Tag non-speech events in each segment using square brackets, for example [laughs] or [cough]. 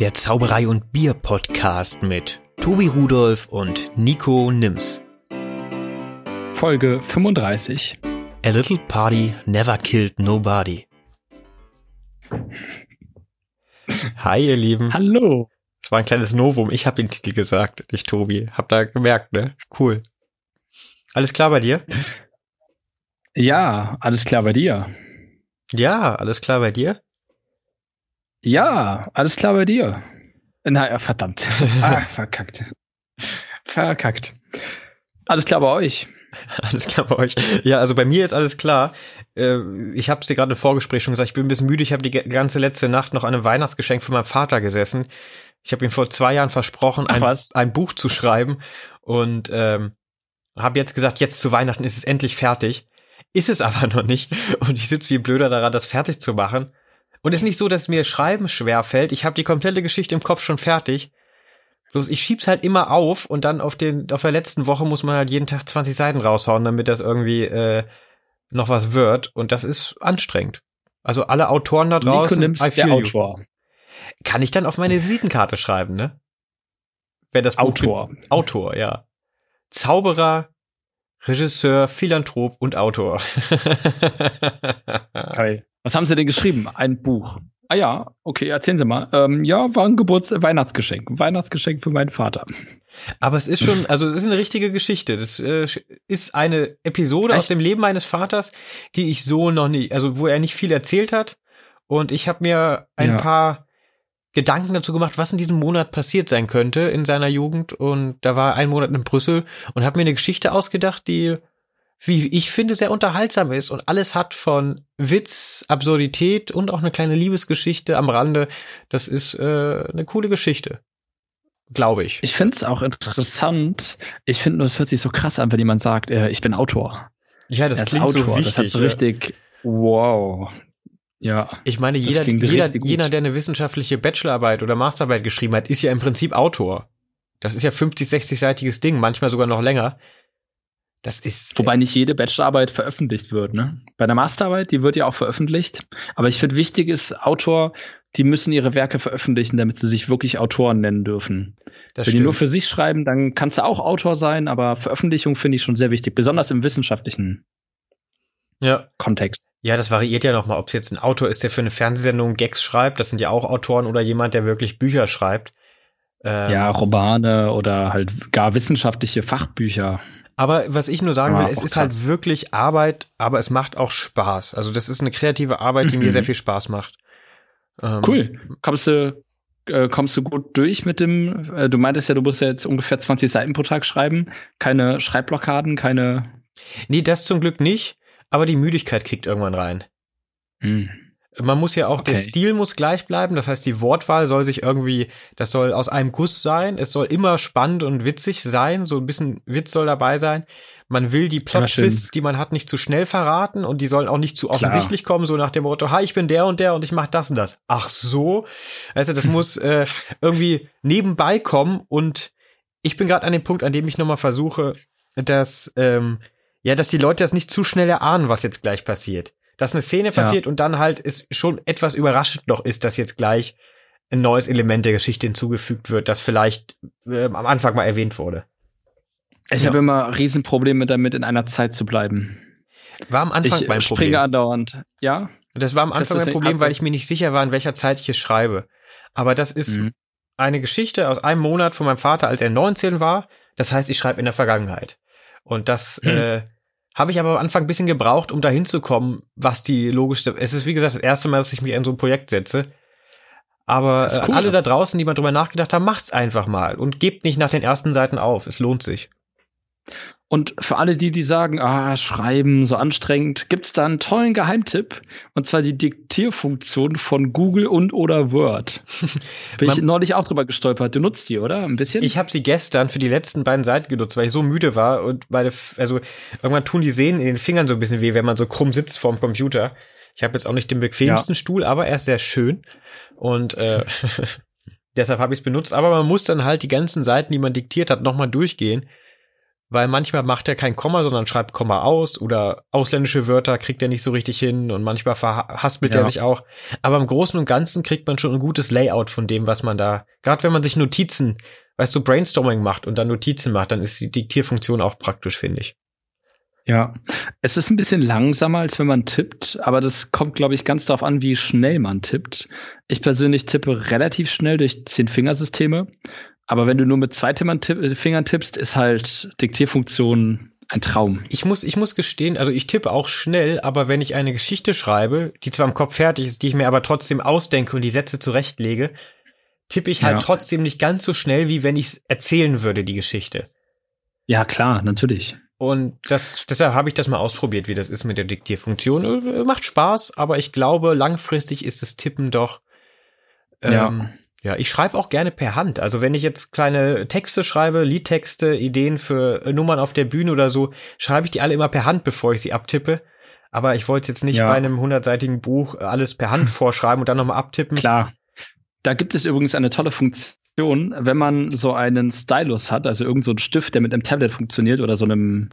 der Zauberei und Bier Podcast mit Tobi Rudolf und Nico Nims. Folge 35. A little party never killed nobody. Hi, ihr Lieben. Hallo. Das war ein kleines Novum. Ich habe den Titel gesagt, nicht Tobi. Hab da gemerkt, ne? Cool. Alles klar bei dir? Ja, alles klar bei dir. Ja, alles klar bei dir? Ja, alles klar bei dir. Naja, verdammt. [laughs] Ah, verkackt. Verkackt. Alles klar bei euch. [laughs] Alles klar bei euch. Ja, also bei mir ist alles klar. Äh, ich habe es dir gerade im Vorgespräch schon gesagt, ich bin ein bisschen müde. Ich habe die ganze letzte Nacht noch an einem Weihnachtsgeschenk für meinen Vater gesessen. Ich habe ihm vor zwei Jahren versprochen, ein, ein, Buch zu schreiben und ähm, habe jetzt gesagt, jetzt zu Weihnachten ist es endlich fertig. Ist es aber noch nicht. Und ich sitze wie blöder daran, das fertig zu machen. Und es ist nicht so, dass mir Schreiben schwer fällt. Ich habe die komplette Geschichte im Kopf schon fertig. Bloß ich schieb's halt immer auf und dann auf den auf der letzten Woche muss man halt jeden Tag 20 Seiten raushauen, damit das irgendwie äh, noch was wird. Und das ist anstrengend. Also alle Autoren da draußen. Nico nimmst der Autor. Kann ich dann auf meine Visitenkarte schreiben, ne? Wer das Autor. Buch Autor, ja. Zauberer, Regisseur, Philanthrop und Autor. [laughs] Geil. Was haben Sie denn geschrieben? Ein Buch. Ah ja, okay, erzählen Sie mal. Ähm, ja, war ein Geburts Weihnachtsgeschenk. Weihnachtsgeschenk für meinen Vater. Aber es ist schon, also es ist eine richtige Geschichte. Das äh, ist eine Episode Echt? aus dem Leben meines Vaters, die ich so noch nicht, also wo er nicht viel erzählt hat. Und ich habe mir ein ja. paar Gedanken dazu gemacht, was in diesem Monat passiert sein könnte in seiner Jugend. Und da war ein Monat in Brüssel und habe mir eine Geschichte ausgedacht, die wie ich finde, sehr unterhaltsam ist und alles hat von Witz, Absurdität und auch eine kleine Liebesgeschichte am Rande. Das ist äh, eine coole Geschichte. Glaube ich. Ich finde es auch interessant. Ich finde nur, es hört sich so krass an, wenn jemand sagt, äh, ich bin Autor. Ja, das klingt Autor. so wichtig. Das hat so richtig, wow. Ja. Ich meine, jeder, jeder, jeder, der eine wissenschaftliche Bachelorarbeit oder Masterarbeit geschrieben hat, ist ja im Prinzip Autor. Das ist ja 50, 60-seitiges Ding, manchmal sogar noch länger. Das ist. Wobei nicht jede Bachelorarbeit veröffentlicht wird, ne? Bei der Masterarbeit, die wird ja auch veröffentlicht. Aber ich finde, wichtig ist, Autor, die müssen ihre Werke veröffentlichen, damit sie sich wirklich Autoren nennen dürfen. Das Wenn stimmt. die nur für sich schreiben, dann kannst du auch Autor sein, aber Veröffentlichung finde ich schon sehr wichtig, besonders im wissenschaftlichen ja. Kontext. Ja, das variiert ja nochmal, ob es jetzt ein Autor ist, der für eine Fernsehsendung Gags schreibt, das sind ja auch Autoren, oder jemand, der wirklich Bücher schreibt. Ähm, ja, Romane oder halt gar wissenschaftliche Fachbücher. Aber was ich nur sagen will, es ist halt krass. halt wirklich Arbeit, aber es macht auch Spaß. Also das ist eine kreative Arbeit, die mhm. mir sehr viel Spaß macht. Ähm, cool. Kommst du, äh, kommst du gut durch mit dem, äh, du meintest ja, du musst ja jetzt ungefähr 20 Seiten pro Tag schreiben. Keine Schreibblockaden, keine. Nee, das zum Glück nicht, aber die Müdigkeit kickt irgendwann rein. Mhm. Man muss ja auch, okay. der Stil muss gleich bleiben. Das heißt, die Wortwahl soll sich irgendwie, das soll aus einem Guss sein. Es soll immer spannend und witzig sein. So ein bisschen Witz soll dabei sein. Man will die Plot-Twists, die man hat, nicht zu schnell verraten und die sollen auch nicht zu offensichtlich Klar. kommen, so nach dem Motto, hi, ich bin der und der und ich mach das und das. Ach so? Also das muss äh, irgendwie nebenbei kommen und ich bin gerade an dem Punkt, an dem ich nochmal versuche, dass, ähm, ja, dass die Leute das nicht zu schnell erahnen, was jetzt gleich passiert dass eine Szene passiert ja. und dann halt ist schon etwas überraschend noch ist, dass jetzt gleich ein neues Element der Geschichte hinzugefügt wird, das vielleicht äh, am Anfang mal erwähnt wurde. Ich ja. habe immer Riesenprobleme damit, in einer Zeit zu bleiben. War am Anfang ich mein springe Problem. andauernd. Ja. Das war am Anfang mein Problem, weil ich mir nicht sicher war, in welcher Zeit ich es schreibe. Aber das ist mhm. eine Geschichte aus einem Monat von meinem Vater, als er 19 war. Das heißt, ich schreibe in der Vergangenheit. Und das mhm. äh, habe ich aber am Anfang ein bisschen gebraucht, um da hinzukommen, was die logischste. Es ist, wie gesagt, das erste Mal, dass ich mich in so ein Projekt setze. Aber äh, cool, äh, alle da draußen, die mal drüber nachgedacht haben, macht's einfach mal und gebt nicht nach den ersten Seiten auf. Es lohnt sich. Und für alle die, die sagen, ah, schreiben, so anstrengend, gibt's da einen tollen Geheimtipp. Und zwar die Diktierfunktion von Google und oder Word. [laughs] Bin ich neulich auch drüber gestolpert. Du nutzt die, oder? Ein bisschen? Ich habe sie gestern für die letzten beiden Seiten genutzt, weil ich so müde war und meine, also irgendwann tun die Sehnen in den Fingern so ein bisschen weh, wenn man so krumm sitzt vorm Computer. Ich habe jetzt auch nicht den bequemsten ja. Stuhl, aber er ist sehr schön. Und äh, [laughs] deshalb habe ich es benutzt. Aber man muss dann halt die ganzen Seiten, die man diktiert hat, nochmal durchgehen weil manchmal macht er kein Komma, sondern schreibt Komma aus oder ausländische Wörter kriegt er nicht so richtig hin und manchmal verhaspelt ja. er sich auch. Aber im Großen und Ganzen kriegt man schon ein gutes Layout von dem, was man da, gerade wenn man sich Notizen, weißt du, Brainstorming macht und dann Notizen macht, dann ist die Diktierfunktion auch praktisch, finde ich. Ja, es ist ein bisschen langsamer, als wenn man tippt, aber das kommt, glaube ich, ganz darauf an, wie schnell man tippt. Ich persönlich tippe relativ schnell durch Zehn-Fingersysteme, aber wenn du nur mit zwei äh, Fingern tippst, ist halt Diktierfunktion ein Traum. Ich muss, ich muss gestehen, also ich tippe auch schnell, aber wenn ich eine Geschichte schreibe, die zwar im Kopf fertig ist, die ich mir aber trotzdem ausdenke und die Sätze zurechtlege, tippe ich halt ja. trotzdem nicht ganz so schnell, wie wenn ich es erzählen würde, die Geschichte. Ja, klar, natürlich. Und das, deshalb habe ich das mal ausprobiert, wie das ist mit der Diktierfunktion. Äh, macht Spaß, aber ich glaube, langfristig ist das Tippen doch. Ähm, ja. Ja, ich schreibe auch gerne per Hand. Also wenn ich jetzt kleine Texte schreibe, Liedtexte, Ideen für Nummern auf der Bühne oder so, schreibe ich die alle immer per Hand, bevor ich sie abtippe. Aber ich wollte jetzt nicht ja. bei einem hundertseitigen Buch alles per Hand [laughs] vorschreiben und dann nochmal abtippen. Klar. Da gibt es übrigens eine tolle Funktion wenn man so einen Stylus hat, also irgendein so Stift, der mit einem Tablet funktioniert oder so einem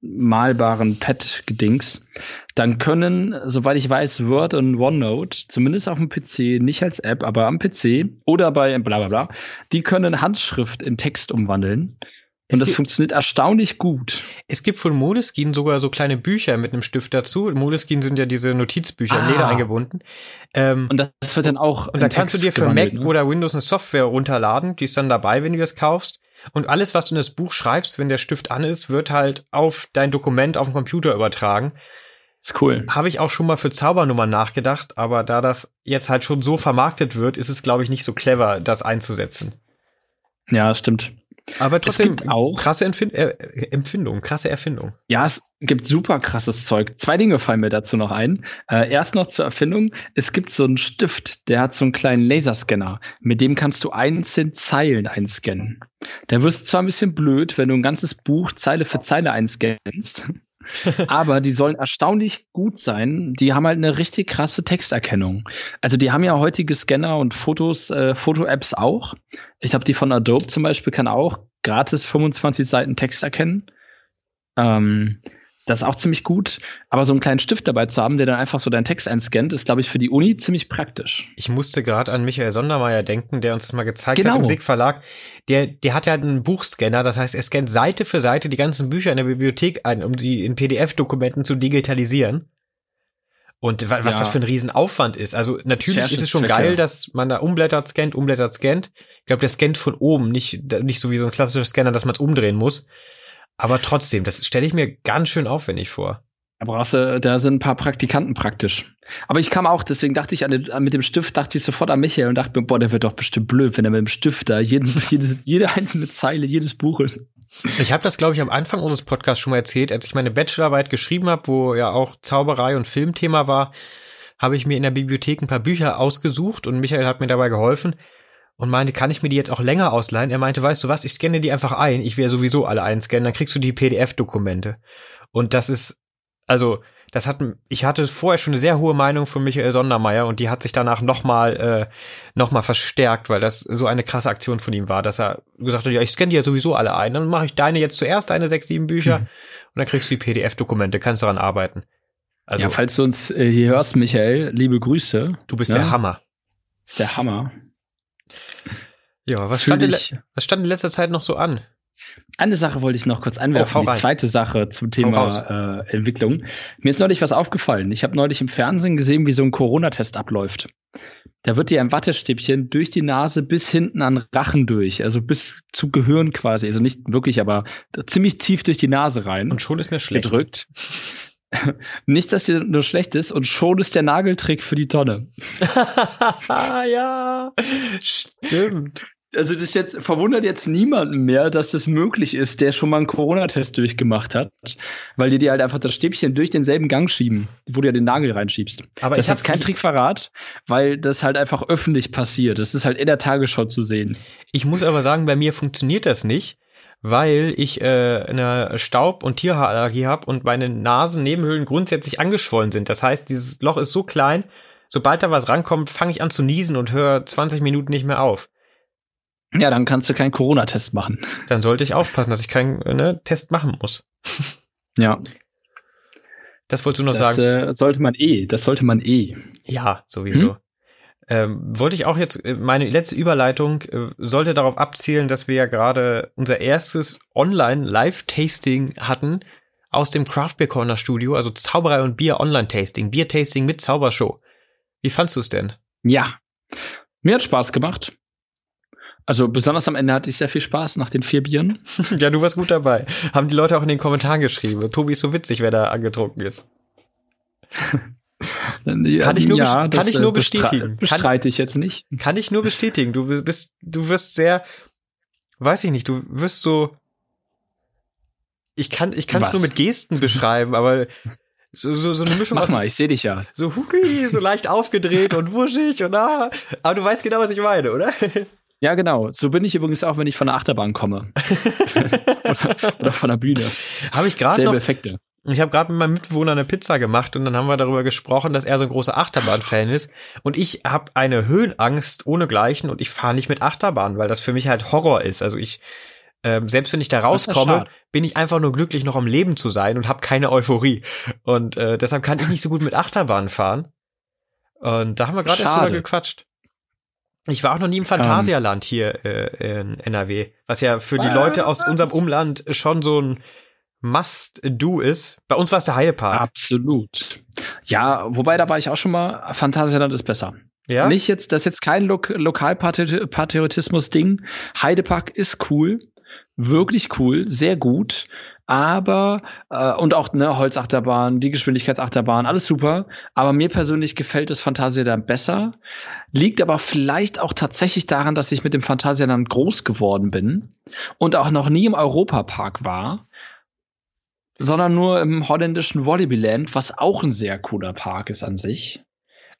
malbaren Pad-Gedings, dann können, soweit ich weiß, Word und OneNote, zumindest auf dem PC, nicht als App, aber am PC oder bei bla bla bla, die können Handschrift in Text umwandeln. Und das funktioniert erstaunlich gut. Es gibt von Moleskine sogar so kleine Bücher mit einem Stift dazu. Moleskine sind ja diese Notizbücher ah. in Leder eingebunden. Ähm, und das wird dann auch. Und da kannst du dir für Mac ne? oder Windows eine Software runterladen, die ist dann dabei, wenn du das kaufst. Und alles, was du in das Buch schreibst, wenn der Stift an ist, wird halt auf dein Dokument auf dem Computer übertragen. Ist cool. Habe ich auch schon mal für Zaubernummern nachgedacht, aber da das jetzt halt schon so vermarktet wird, ist es, glaube ich, nicht so clever, das einzusetzen. Ja, stimmt. Aber trotzdem auch krasse Empfind äh, Empfindung, krasse Erfindung. Ja, es gibt super krasses Zeug. Zwei Dinge fallen mir dazu noch ein. Äh, erst noch zur Erfindung. Es gibt so einen Stift, der hat so einen kleinen Laserscanner. Mit dem kannst du einzeln Zeilen einscannen. Dann wirst du zwar ein bisschen blöd, wenn du ein ganzes Buch Zeile für Zeile einscannst. [laughs] aber die sollen erstaunlich gut sein. Die haben halt eine richtig krasse Texterkennung. Also die haben ja heutige Scanner und Fotos, äh, Foto-Apps auch. Ich glaube, die von Adobe zum Beispiel kann auch gratis 25 Seiten Text erkennen. Ähm, das ist auch ziemlich gut. Aber so einen kleinen Stift dabei zu haben, der dann einfach so deinen Text einscannt, ist, glaube ich, für die Uni ziemlich praktisch. Ich musste gerade an Michael Sondermeier denken, der uns das mal gezeigt genau. hat im SIG Verlag. Der, der hat ja einen Buchscanner, das heißt, er scannt Seite für Seite die ganzen Bücher in der Bibliothek ein, um die in PDF-Dokumenten zu digitalisieren. Und was ja. das für ein Riesenaufwand ist. Also natürlich ist es schon geil, dass man da umblättert, scannt, umblättert, scannt. Ich glaube, der scannt von oben, nicht, nicht so wie so ein klassischer Scanner, dass man es umdrehen muss. Aber trotzdem, das stelle ich mir ganz schön aufwendig vor. Da brauchst du, da sind ein paar Praktikanten praktisch. Aber ich kam auch, deswegen dachte ich an, den, mit dem Stift, dachte ich sofort an Michael und dachte mir, boah, der wird doch bestimmt blöd, wenn er mit dem Stift da jeden, [laughs] jedes, jede einzelne Zeile, jedes Buch ist. Ich habe das, glaube ich, am Anfang unseres Podcasts schon mal erzählt, als ich meine Bachelorarbeit geschrieben habe, wo ja auch Zauberei und Filmthema war, habe ich mir in der Bibliothek ein paar Bücher ausgesucht und Michael hat mir dabei geholfen und meinte, kann ich mir die jetzt auch länger ausleihen? Er meinte, weißt du was, ich scanne die einfach ein, ich ja sowieso alle einscannen, dann kriegst du die PDF-Dokumente. Und das ist, also, das hat, ich hatte vorher schon eine sehr hohe Meinung von Michael Sondermeier und die hat sich danach nochmal, äh, noch mal verstärkt, weil das so eine krasse Aktion von ihm war, dass er gesagt hat, ja, ich scanne die ja sowieso alle ein, dann mache ich deine jetzt zuerst, deine sechs, sieben Bücher mhm. und dann kriegst du die PDF-Dokumente, kannst daran arbeiten. Also, ja, falls du uns äh, hier hörst, Michael, liebe Grüße. Du bist ja? der Hammer. Der Hammer. Ja, was stand, in, was stand in letzter Zeit noch so an? Eine Sache wollte ich noch kurz anwerfen, oh, die zweite Sache zum Thema äh, Entwicklung. Mir ist neulich was aufgefallen. Ich habe neulich im Fernsehen gesehen, wie so ein Corona-Test abläuft. Da wird dir ein Wattestäbchen durch die Nase bis hinten an Rachen durch, also bis zu Gehirn quasi, also nicht wirklich, aber ziemlich tief durch die Nase rein. Und schon ist mir schlecht. Gedrückt. [laughs] Nicht, dass dir nur schlecht ist und schon ist der Nageltrick für die Tonne. [laughs] ja, stimmt. Also das jetzt verwundert jetzt niemanden mehr, dass das möglich ist, der schon mal einen Corona-Test durchgemacht hat, weil die dir halt einfach das Stäbchen durch denselben Gang schieben, wo du ja den Nagel reinschiebst. Aber das ist jetzt kein Trickverrat, weil das halt einfach öffentlich passiert. Das ist halt in der Tagesschau zu sehen. Ich muss aber sagen, bei mir funktioniert das nicht, weil ich äh, eine Staub- und Tierhaarallergie habe und meine Nasennebenhöhlen grundsätzlich angeschwollen sind. Das heißt, dieses Loch ist so klein, sobald da was rankommt, fange ich an zu niesen und höre 20 Minuten nicht mehr auf. Ja, dann kannst du keinen Corona-Test machen. Dann sollte ich aufpassen, dass ich keinen ne, Test machen muss. [laughs] Ja. Das wolltest du noch das, sagen? Äh, sollte man eh, das sollte man eh. Ja, sowieso. Hm? Ähm, wollte ich auch jetzt, äh, meine letzte Überleitung äh, sollte darauf abzielen, dass wir ja gerade unser erstes Online-Live-Tasting hatten aus dem Craft Beer Corner Studio, also Zauberei und Bier Online-Tasting, Bier-Tasting mit Zaubershow. Wie fandst du es denn? Ja, mir hat Spaß gemacht. Also besonders am Ende hatte ich sehr viel Spaß nach den vier Bieren. [laughs] ja, du warst gut dabei. Haben die Leute auch in den Kommentaren geschrieben. Tobi ist so witzig, wer da angetrunken ist. [laughs] kann ich nur, ja, kann ich nur äh, bestätigen. Bestreite ich jetzt nicht. Kann ich nur bestätigen. Du bist, du wirst sehr, weiß ich nicht, du wirst so, ich kann, ich kann es nur mit Gesten [laughs] beschreiben, aber so, so, so eine Mischung Mach aus. mal, ich sehe dich ja. So hui, so leicht aufgedreht und wuschig und ah. Aber du weißt genau, was ich meine, oder? Ja, genau. So bin ich übrigens auch, wenn ich von der Achterbahn komme. oder, [laughs] [laughs] oder, von der Bühne. Habe ich gerade noch. Effekte. Ich habe gerade mit meinem Mitbewohner eine Pizza gemacht und dann haben wir darüber gesprochen, dass er so ein großer Achterbahn-Fan ist. Und ich habe eine Höhenangst ohnegleichen und ich fahre nicht mit Achterbahn, weil das für mich halt Horror ist. Also ich, ähm, selbst wenn ich da rauskomme, bin ich einfach nur glücklich, noch am Leben zu sein und habe keine Euphorie. Und äh, deshalb kann ich nicht so gut mit Achterbahn fahren. Und da haben wir gerade erst drüber gequatscht. Ich war auch noch nie im Phantasialand um. hier äh, in NRW, was ja für die Leute aus unserem Umland schon so ein Must-Do ist. Bei uns war es der Heidepark. Absolut. Ja, wobei da war ich auch schon mal. Phantasialand ist besser. Ja? Nicht jetzt, das ist jetzt kein Lo Lokalpatriotismus-Ding. Heidepark ist cool. Wirklich cool. Sehr gut. Aber, äh, und auch, ne, Holzachterbahn, die Geschwindigkeitsachterbahn, alles super. Aber mir persönlich gefällt das Phantasialand besser. Liegt aber vielleicht auch tatsächlich daran, dass ich mit dem Phantasialand groß geworden bin und auch noch nie im Europapark war sondern nur im holländischen Volleyballand, was auch ein sehr cooler Park ist an sich.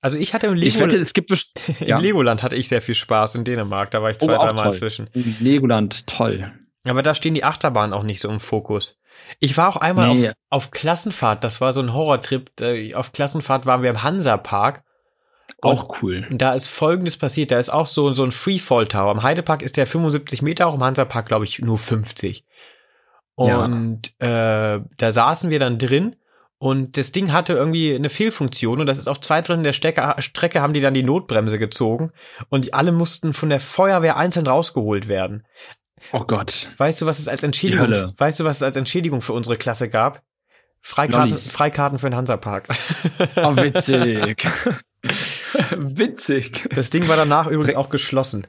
Also ich hatte im, Lego ich wette, es gibt [laughs] ja. im Legoland hatte ich sehr viel Spaß in Dänemark. Da war ich zwei, oh, dreimal inzwischen. Legoland, toll. Aber da stehen die Achterbahnen auch nicht so im Fokus. Ich war auch einmal nee. auf, auf Klassenfahrt, das war so ein Horrortrip. Auf Klassenfahrt waren wir im Hansa-Park. Auch cool. Da ist folgendes passiert, da ist auch so, so ein Freefall Tower. Im Heidepark ist der 75 Meter, auch im Hansa-Park glaube ich nur 50. Und ja. äh, da saßen wir dann drin und das Ding hatte irgendwie eine Fehlfunktion und das ist auf zwei Dritteln der Strecke, Strecke haben die dann die Notbremse gezogen und die alle mussten von der Feuerwehr einzeln rausgeholt werden. Oh Gott. Weißt du, was es als Entschädigung, weißt du, was es als Entschädigung für unsere Klasse gab? Freikarten, Freikarten für den Hansapark. [laughs] Oh, witzig. [laughs] witzig. Das Ding war danach übrigens auch geschlossen.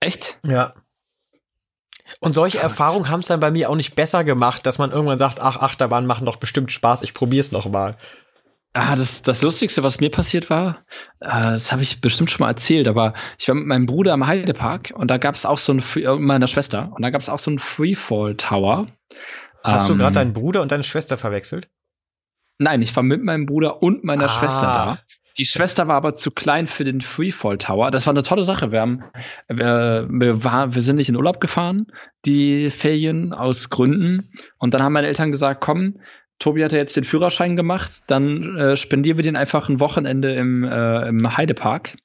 Echt? Ja. Und solche Erfahrungen haben es dann bei mir auch nicht besser gemacht, dass man irgendwann sagt, ach, Achterbahn machen doch bestimmt Spaß, ich probier's noch mal. Ah, das, das Lustigste, was mir passiert war, äh, das habe ich bestimmt schon mal erzählt, aber ich war mit meinem Bruder am Heidepark und da gab es auch so ein, Free, äh, meiner Schwester, und da gab es auch so ein Freefall Tower. Hast ähm, du gerade deinen Bruder und deine Schwester verwechselt? Nein, ich war mit meinem Bruder und meiner ah. Schwester da. Die Schwester war aber zu klein für den Freefall Tower. Das war eine tolle Sache. Wir haben, wir, wir, war, wir sind nicht in Urlaub gefahren, die Ferien aus Gründen. Und dann haben meine Eltern gesagt, komm, Tobi hat ja jetzt den Führerschein gemacht, dann äh, spendieren wir den einfach ein Wochenende im, äh, im Heidepark.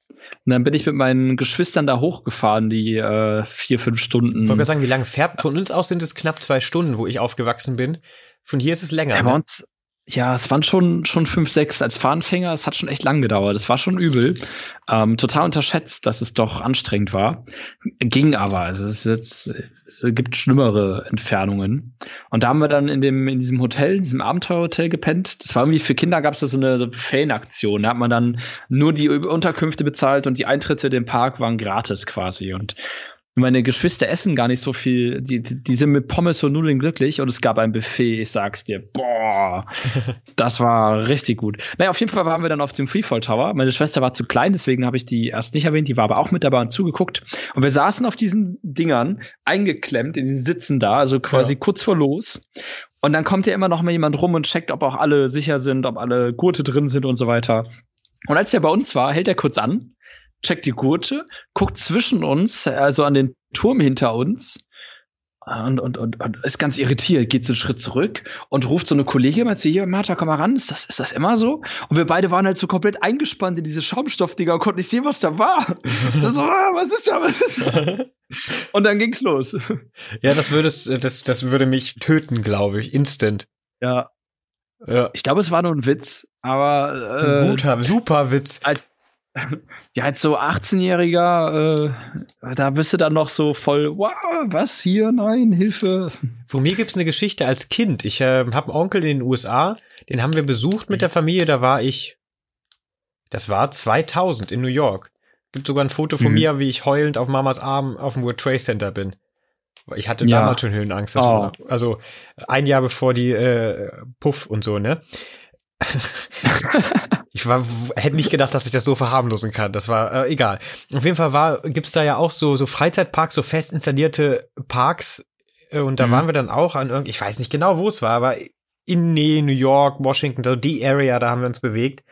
Und dann bin ich mit meinen Geschwistern da hochgefahren, die äh, vier, fünf Stunden. Ich wollte sagen, wie lange fährt von uns aus sind es knapp zwei Stunden, wo ich aufgewachsen bin. Von hier ist es länger. Ja, bei ne? uns, ja, es waren schon, schon fünf, sechs als Fahranfänger. Es hat schon echt lang gedauert. Es war schon übel. Ähm, total unterschätzt, dass es doch anstrengend war. Ging aber. Also es, jetzt, es gibt schlimmere Entfernungen. Und da haben wir dann in dem, in diesem Hotel, diesem Abenteuerhotel gepennt. Das war irgendwie für Kinder gab es da so eine Fanaktion. Da hat man dann nur die Unterkünfte bezahlt und die Eintritte in den Park waren gratis quasi. Und meine Geschwister essen gar nicht so viel. Die, die sind mit Pommes und Nudeln glücklich und es gab ein Buffet, ich sag's dir. Boah, [laughs] das war richtig gut. Naja, auf jeden Fall waren wir dann auf dem Freefall Tower. Meine Schwester war zu klein, deswegen habe ich die erst nicht erwähnt. Die war aber auch mit dabei und zugeguckt. Und wir saßen auf diesen Dingern, eingeklemmt in diesen Sitzen da, also quasi ja. kurz vor los. Und dann kommt ja immer noch mal jemand rum und checkt, ob auch alle sicher sind, ob alle Gurte drin sind und so weiter. Und als der bei uns war, hält er kurz an checkt die Gurte, guckt zwischen uns, also an den Turm hinter uns und, und, und, und ist ganz irritiert, geht so einen Schritt zurück und ruft so eine Kollegin mal zu hier, Martha, komm mal ran, ist das, ist das immer so? Und wir beide waren halt so komplett eingespannt in diese Schaumstoffdinger und konnten nicht sehen, was da war. [laughs] so, so, ah, was ist da, was ist da? [laughs] Und dann ging's los. Ja, das würde, das, das würde mich töten, glaube ich, instant. Ja. ja. Ich glaube, es war nur ein Witz, aber äh, ein guter, super Witz. Als, [laughs] ja, als so 18-Jähriger, äh, da bist du dann noch so voll, wow, was hier, nein, Hilfe. Von mir gibt's eine Geschichte als Kind. Ich äh, habe einen Onkel in den USA, den haben wir besucht mit der Familie, da war ich, das war 2000 in New York. Gibt sogar ein Foto von mhm. mir, wie ich heulend auf Mamas Arm auf dem World Trade Center bin. Ich hatte ja. damals schon Höhenangst. Oh. War, also ein Jahr bevor die äh, Puff und so, ne? [laughs] ich war, hätte nicht gedacht, dass ich das so verharmlosen kann. Das war äh, egal. Auf jeden Fall war, gibt's da ja auch so, so Freizeitparks, so fest installierte Parks. Äh, und da mhm. waren wir dann auch an irgendwie, ich weiß nicht genau, wo es war, aber in Nähe New York, Washington, so die Area, da haben wir uns bewegt.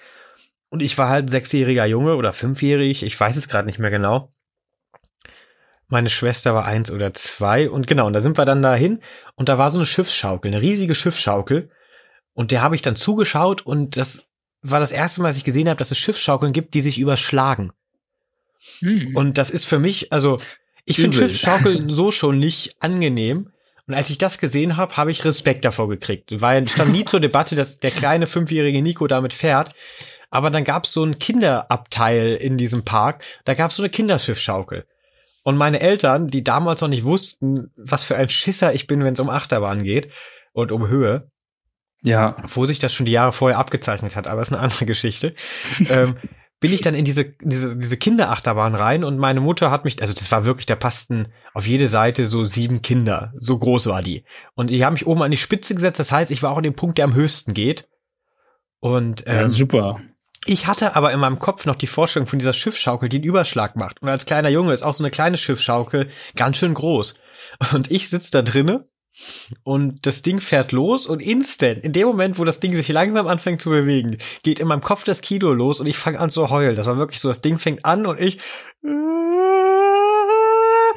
Und ich war halt sechsjähriger Junge oder fünfjährig, ich weiß es gerade nicht mehr genau. Meine Schwester war eins oder zwei und genau, und da sind wir dann dahin und da war so eine Schiffsschaukel, eine riesige Schiffsschaukel. Und der habe ich dann zugeschaut und das war das erste Mal, dass ich gesehen habe, dass es Schiffsschaukeln gibt, die sich überschlagen. Hm. Und das ist für mich, also ich finde Schiffsschaukeln [laughs] so schon nicht angenehm. Und als ich das gesehen habe, habe ich Respekt davor gekriegt. Weil es stand nie zur Debatte, dass der kleine fünfjährige Nico damit fährt. Aber dann gab es so ein Kinderabteil in diesem Park. Da gab es so eine Kinderschiffschaukel. Und meine Eltern, die damals noch nicht wussten, was für ein Schisser ich bin, wenn es um Achterbahn geht und um Höhe. Ja. Obwohl sich das schon die Jahre vorher abgezeichnet hat, aber ist eine andere Geschichte. ähm, bin ich dann in diese, diese, diese Kinderachterbahn rein und meine Mutter hat mich, also das war wirklich, da passten auf jede Seite so sieben Kinder. So groß war die. Und die haben mich oben an die Spitze gesetzt, das heißt, ich war auch an dem Punkt, der am höchsten geht. Und ähm, ja, super. Ich hatte aber in meinem Kopf noch die Vorstellung von dieser Schiffsschaukel, die einen Überschlag macht. Und als kleiner Junge ist auch so eine kleine Schiffsschaukel ganz schön groß. Und ich sitz da drinne und das Ding fährt los und instant, in dem Moment, wo das Ding sich langsam anfängt zu bewegen, geht in meinem Kopf das Kino los und ich fange an zu heulen. Das war wirklich so, das Ding fängt an und ich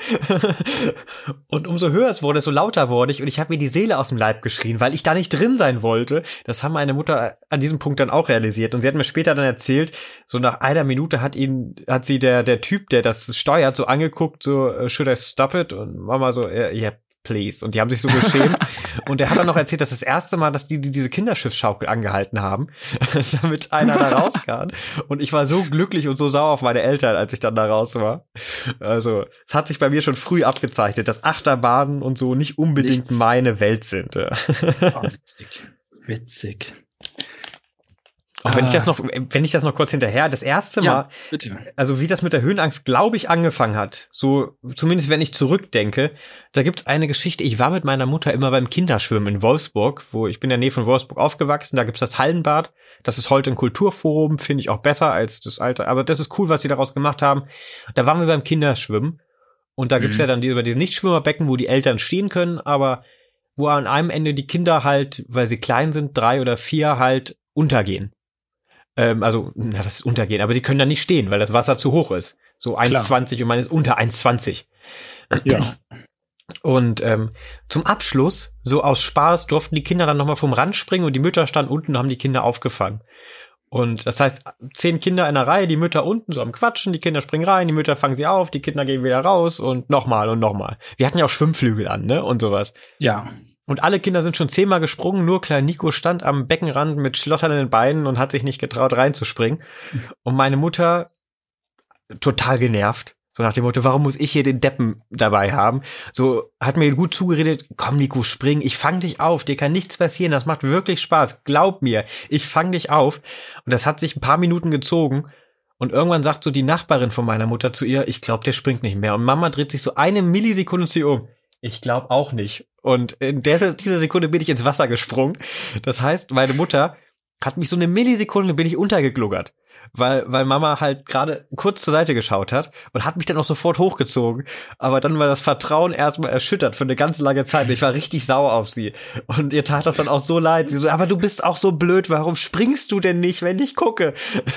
[laughs] und umso höher es wurde, desto lauter wurde ich und ich habe mir die Seele aus dem Leib geschrien, weil ich da nicht drin sein wollte. Das haben meine Mutter an diesem Punkt dann auch realisiert und sie hat mir später dann erzählt, so nach einer Minute hat ihn, hat sie der der Typ, der das steuert, so angeguckt, so äh, should I stop it und Mama so, ja, yeah, please. Und die haben sich so geschämt. [laughs] und er hat dann noch erzählt, dass das erste Mal, dass die, die diese Kinderschiffsschaukel angehalten haben, [laughs] damit einer da raus kann. Und ich war so glücklich und so sauer auf meine Eltern, als ich dann da raus war. Also, es hat sich bei mir schon früh abgezeichnet, dass Achterbahnen und so nicht unbedingt Nichts. meine Welt sind. oh, witzig. Witzig. Auch wenn ich das ah. noch, wenn ich das noch kurz hinterher, das erste Mal, ja, bitte. also wie das mit der Höhenangst, glaube ich, angefangen hat, so zumindest wenn ich zurückdenke, da gibt's eine Geschichte, ich war mit meiner Mutter immer beim Kinderschwimmen in Wolfsburg, wo ich bin in der Nähe von Wolfsburg aufgewachsen, da gibt's das Hallenbad, das ist heute ein Kulturforum, finde ich auch besser als das alte, aber das ist cool, was sie daraus gemacht haben. Da waren wir beim Kinderschwimmen und da gibt's mhm. ja dann die, über diese Nichtschwimmerbecken, wo die Eltern stehen können, aber wo an einem Ende die Kinder halt, weil sie klein sind, drei oder vier halt untergehen. Ähm, also, na, das ist untergehen, aber die können da nicht stehen, weil das Wasser zu hoch ist. So 1,20 und man ist unter 1,20. Ja. Und ähm, zum Abschluss, so aus Spaß, durften die Kinder dann nochmal vom Rand springen und die Mütter standen unten und haben die Kinder aufgefangen. Und das heißt, zehn Kinder in der Reihe, die Mütter unten so am Quatschen, die Kinder springen rein, die Mütter fangen sie auf, die Kinder gehen wieder raus und nochmal und nochmal. Wir hatten ja auch Schwimmflügel an, ne? Und sowas. Ja. Und alle Kinder sind schon zehnmal gesprungen, nur klein Nico stand am Beckenrand mit schlotternden Beinen und hat sich nicht getraut reinzuspringen. Und meine Mutter total genervt. So nach dem Motto, warum muss ich hier den Deppen dabei haben? So hat mir gut zugeredet, komm Nico, spring, ich fang dich auf, dir kann nichts passieren, das macht wirklich Spaß, glaub mir, ich fang dich auf. Und das hat sich ein paar Minuten gezogen. Und irgendwann sagt so die Nachbarin von meiner Mutter zu ihr, ich glaube, der springt nicht mehr. Und Mama dreht sich so eine Millisekunde zu ihr um. Ich glaube auch nicht. Und in der, dieser Sekunde bin ich ins Wasser gesprungen. Das heißt, meine Mutter hat mich so eine Millisekunde bin ich untergegluggert. Weil, weil Mama halt gerade kurz zur Seite geschaut hat und hat mich dann auch sofort hochgezogen. Aber dann war das Vertrauen erstmal erschüttert für eine ganz lange Zeit. Ich war richtig sauer auf sie. Und ihr tat das dann auch so leid. Sie so, aber du bist auch so blöd, warum springst du denn nicht, wenn ich gucke?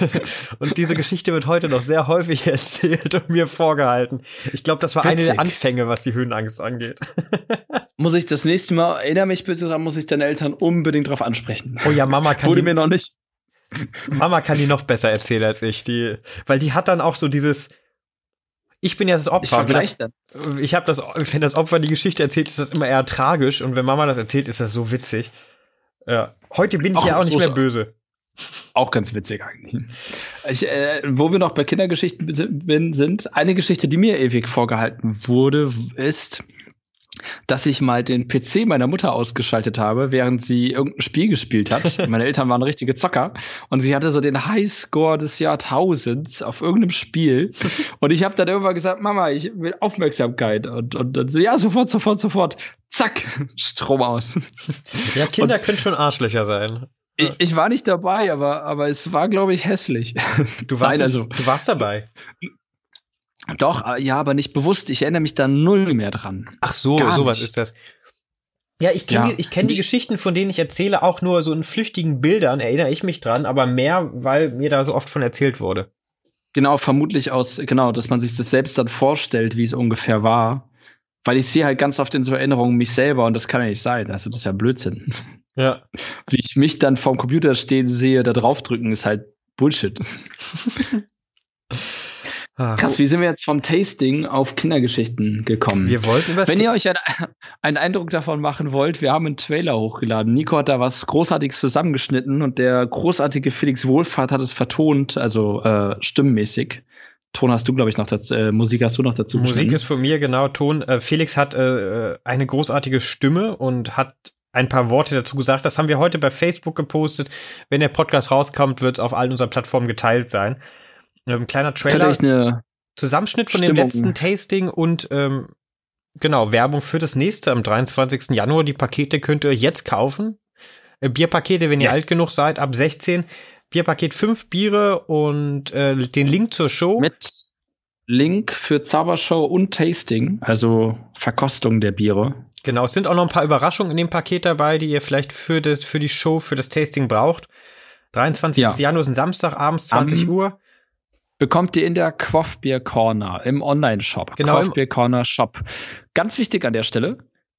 [laughs] und diese Geschichte wird heute noch sehr häufig [laughs] erzählt und mir vorgehalten. Ich glaube, das war Witzig. eine der Anfänge, was die Höhenangst angeht. [laughs] muss ich das nächste Mal, erinnere mich bitte daran, muss ich deine Eltern unbedingt drauf ansprechen. Oh ja, Mama kann. Wurde mir noch nicht. Mama kann die noch besser erzählen als ich. Die, weil die hat dann auch so dieses. Ich bin ja das Opfer. Ich, das, ich habe das, wenn das Opfer die Geschichte erzählt, ist das immer eher tragisch. Und wenn Mama das erzählt, ist das so witzig. Ja. Heute bin ich auch, ja auch nicht so mehr böse. Auch ganz witzig eigentlich. Ich, äh, wo wir noch bei Kindergeschichten sind, eine Geschichte, die mir ewig vorgehalten wurde, ist, dass ich mal den PC meiner Mutter ausgeschaltet habe, während sie irgendein Spiel gespielt hat. [laughs] Meine Eltern waren richtige Zocker und sie hatte so den Highscore des Jahrtausends auf irgendeinem Spiel. [laughs] Und ich habe dann irgendwann gesagt, Mama, ich will Aufmerksamkeit. Und, und dann so, ja, sofort, sofort, sofort. Zack, Strom aus. Ja, Kinder und, können schon Arschlöcher sein. Ich, ich, war nicht dabei, aber, aber es war, glaube ich, hässlich. Du warst, Nein, also, du warst dabei. Doch, äh, ja, aber nicht bewusst. Ich erinnere mich da null mehr dran. Ach so, Gar sowas nicht. ist das. Ja, ich kenne ja. die, ich kenn die Geschichten, von denen ich erzähle, auch nur so in flüchtigen Bildern, erinnere ich mich dran, aber mehr, weil mir da so oft von erzählt wurde. Genau, vermutlich aus, genau, dass man sich das selbst dann vorstellt, wie es ungefähr war. Weil ich sehe halt ganz oft in so Erinnerungen mich selber und das kann ja nicht sein. Also das ist ja Blödsinn. Ja. [laughs] Wie ich mich dann vorm Computer stehen sehe, da draufdrücken, ist halt Bullshit. [laughs] Ach. Krass, wie sind wir jetzt vom Tasting auf Kindergeschichten gekommen? Wir wollten über Wenn ihr euch ein, [laughs] einen Eindruck davon machen wollt, wir haben einen Trailer hochgeladen. Nico hat da was Großartiges zusammengeschnitten und der großartige Felix Wohlfahrt hat es vertont, also äh, stimmmäßig. Ton hast du, glaube ich, noch dazu, äh, Musik hast du noch dazu. Musik ist von mir, genau, Ton. Äh, Felix hat äh, eine großartige Stimme und hat ein paar Worte dazu gesagt. Das haben wir heute bei Facebook gepostet. Wenn der Podcast rauskommt, wird es auf allen unseren Plattformen geteilt sein. Ein kleiner Trailer. Zusammenschnitt von Stimmung. dem letzten Tasting und ähm, genau, Werbung für das nächste am 23. Januar. Die Pakete könnt ihr jetzt kaufen. Äh, Bierpakete, wenn ihr alt genug seid, ab 16. Bierpaket 5 Biere und äh, den Link zur Show. Mit Link für Zaubershow und Tasting, also Verkostung der Biere. Genau, es sind auch noch ein paar Überraschungen in dem Paket dabei, die ihr vielleicht für, das, für die Show, für das Tasting braucht. 23. Ja. Januar ist ein Samstag abends, 20 Am Uhr bekommt ihr in der Quaffbier Corner im Online-Shop. Genau. Quaffbier Corner Shop. Ganz wichtig an der Stelle.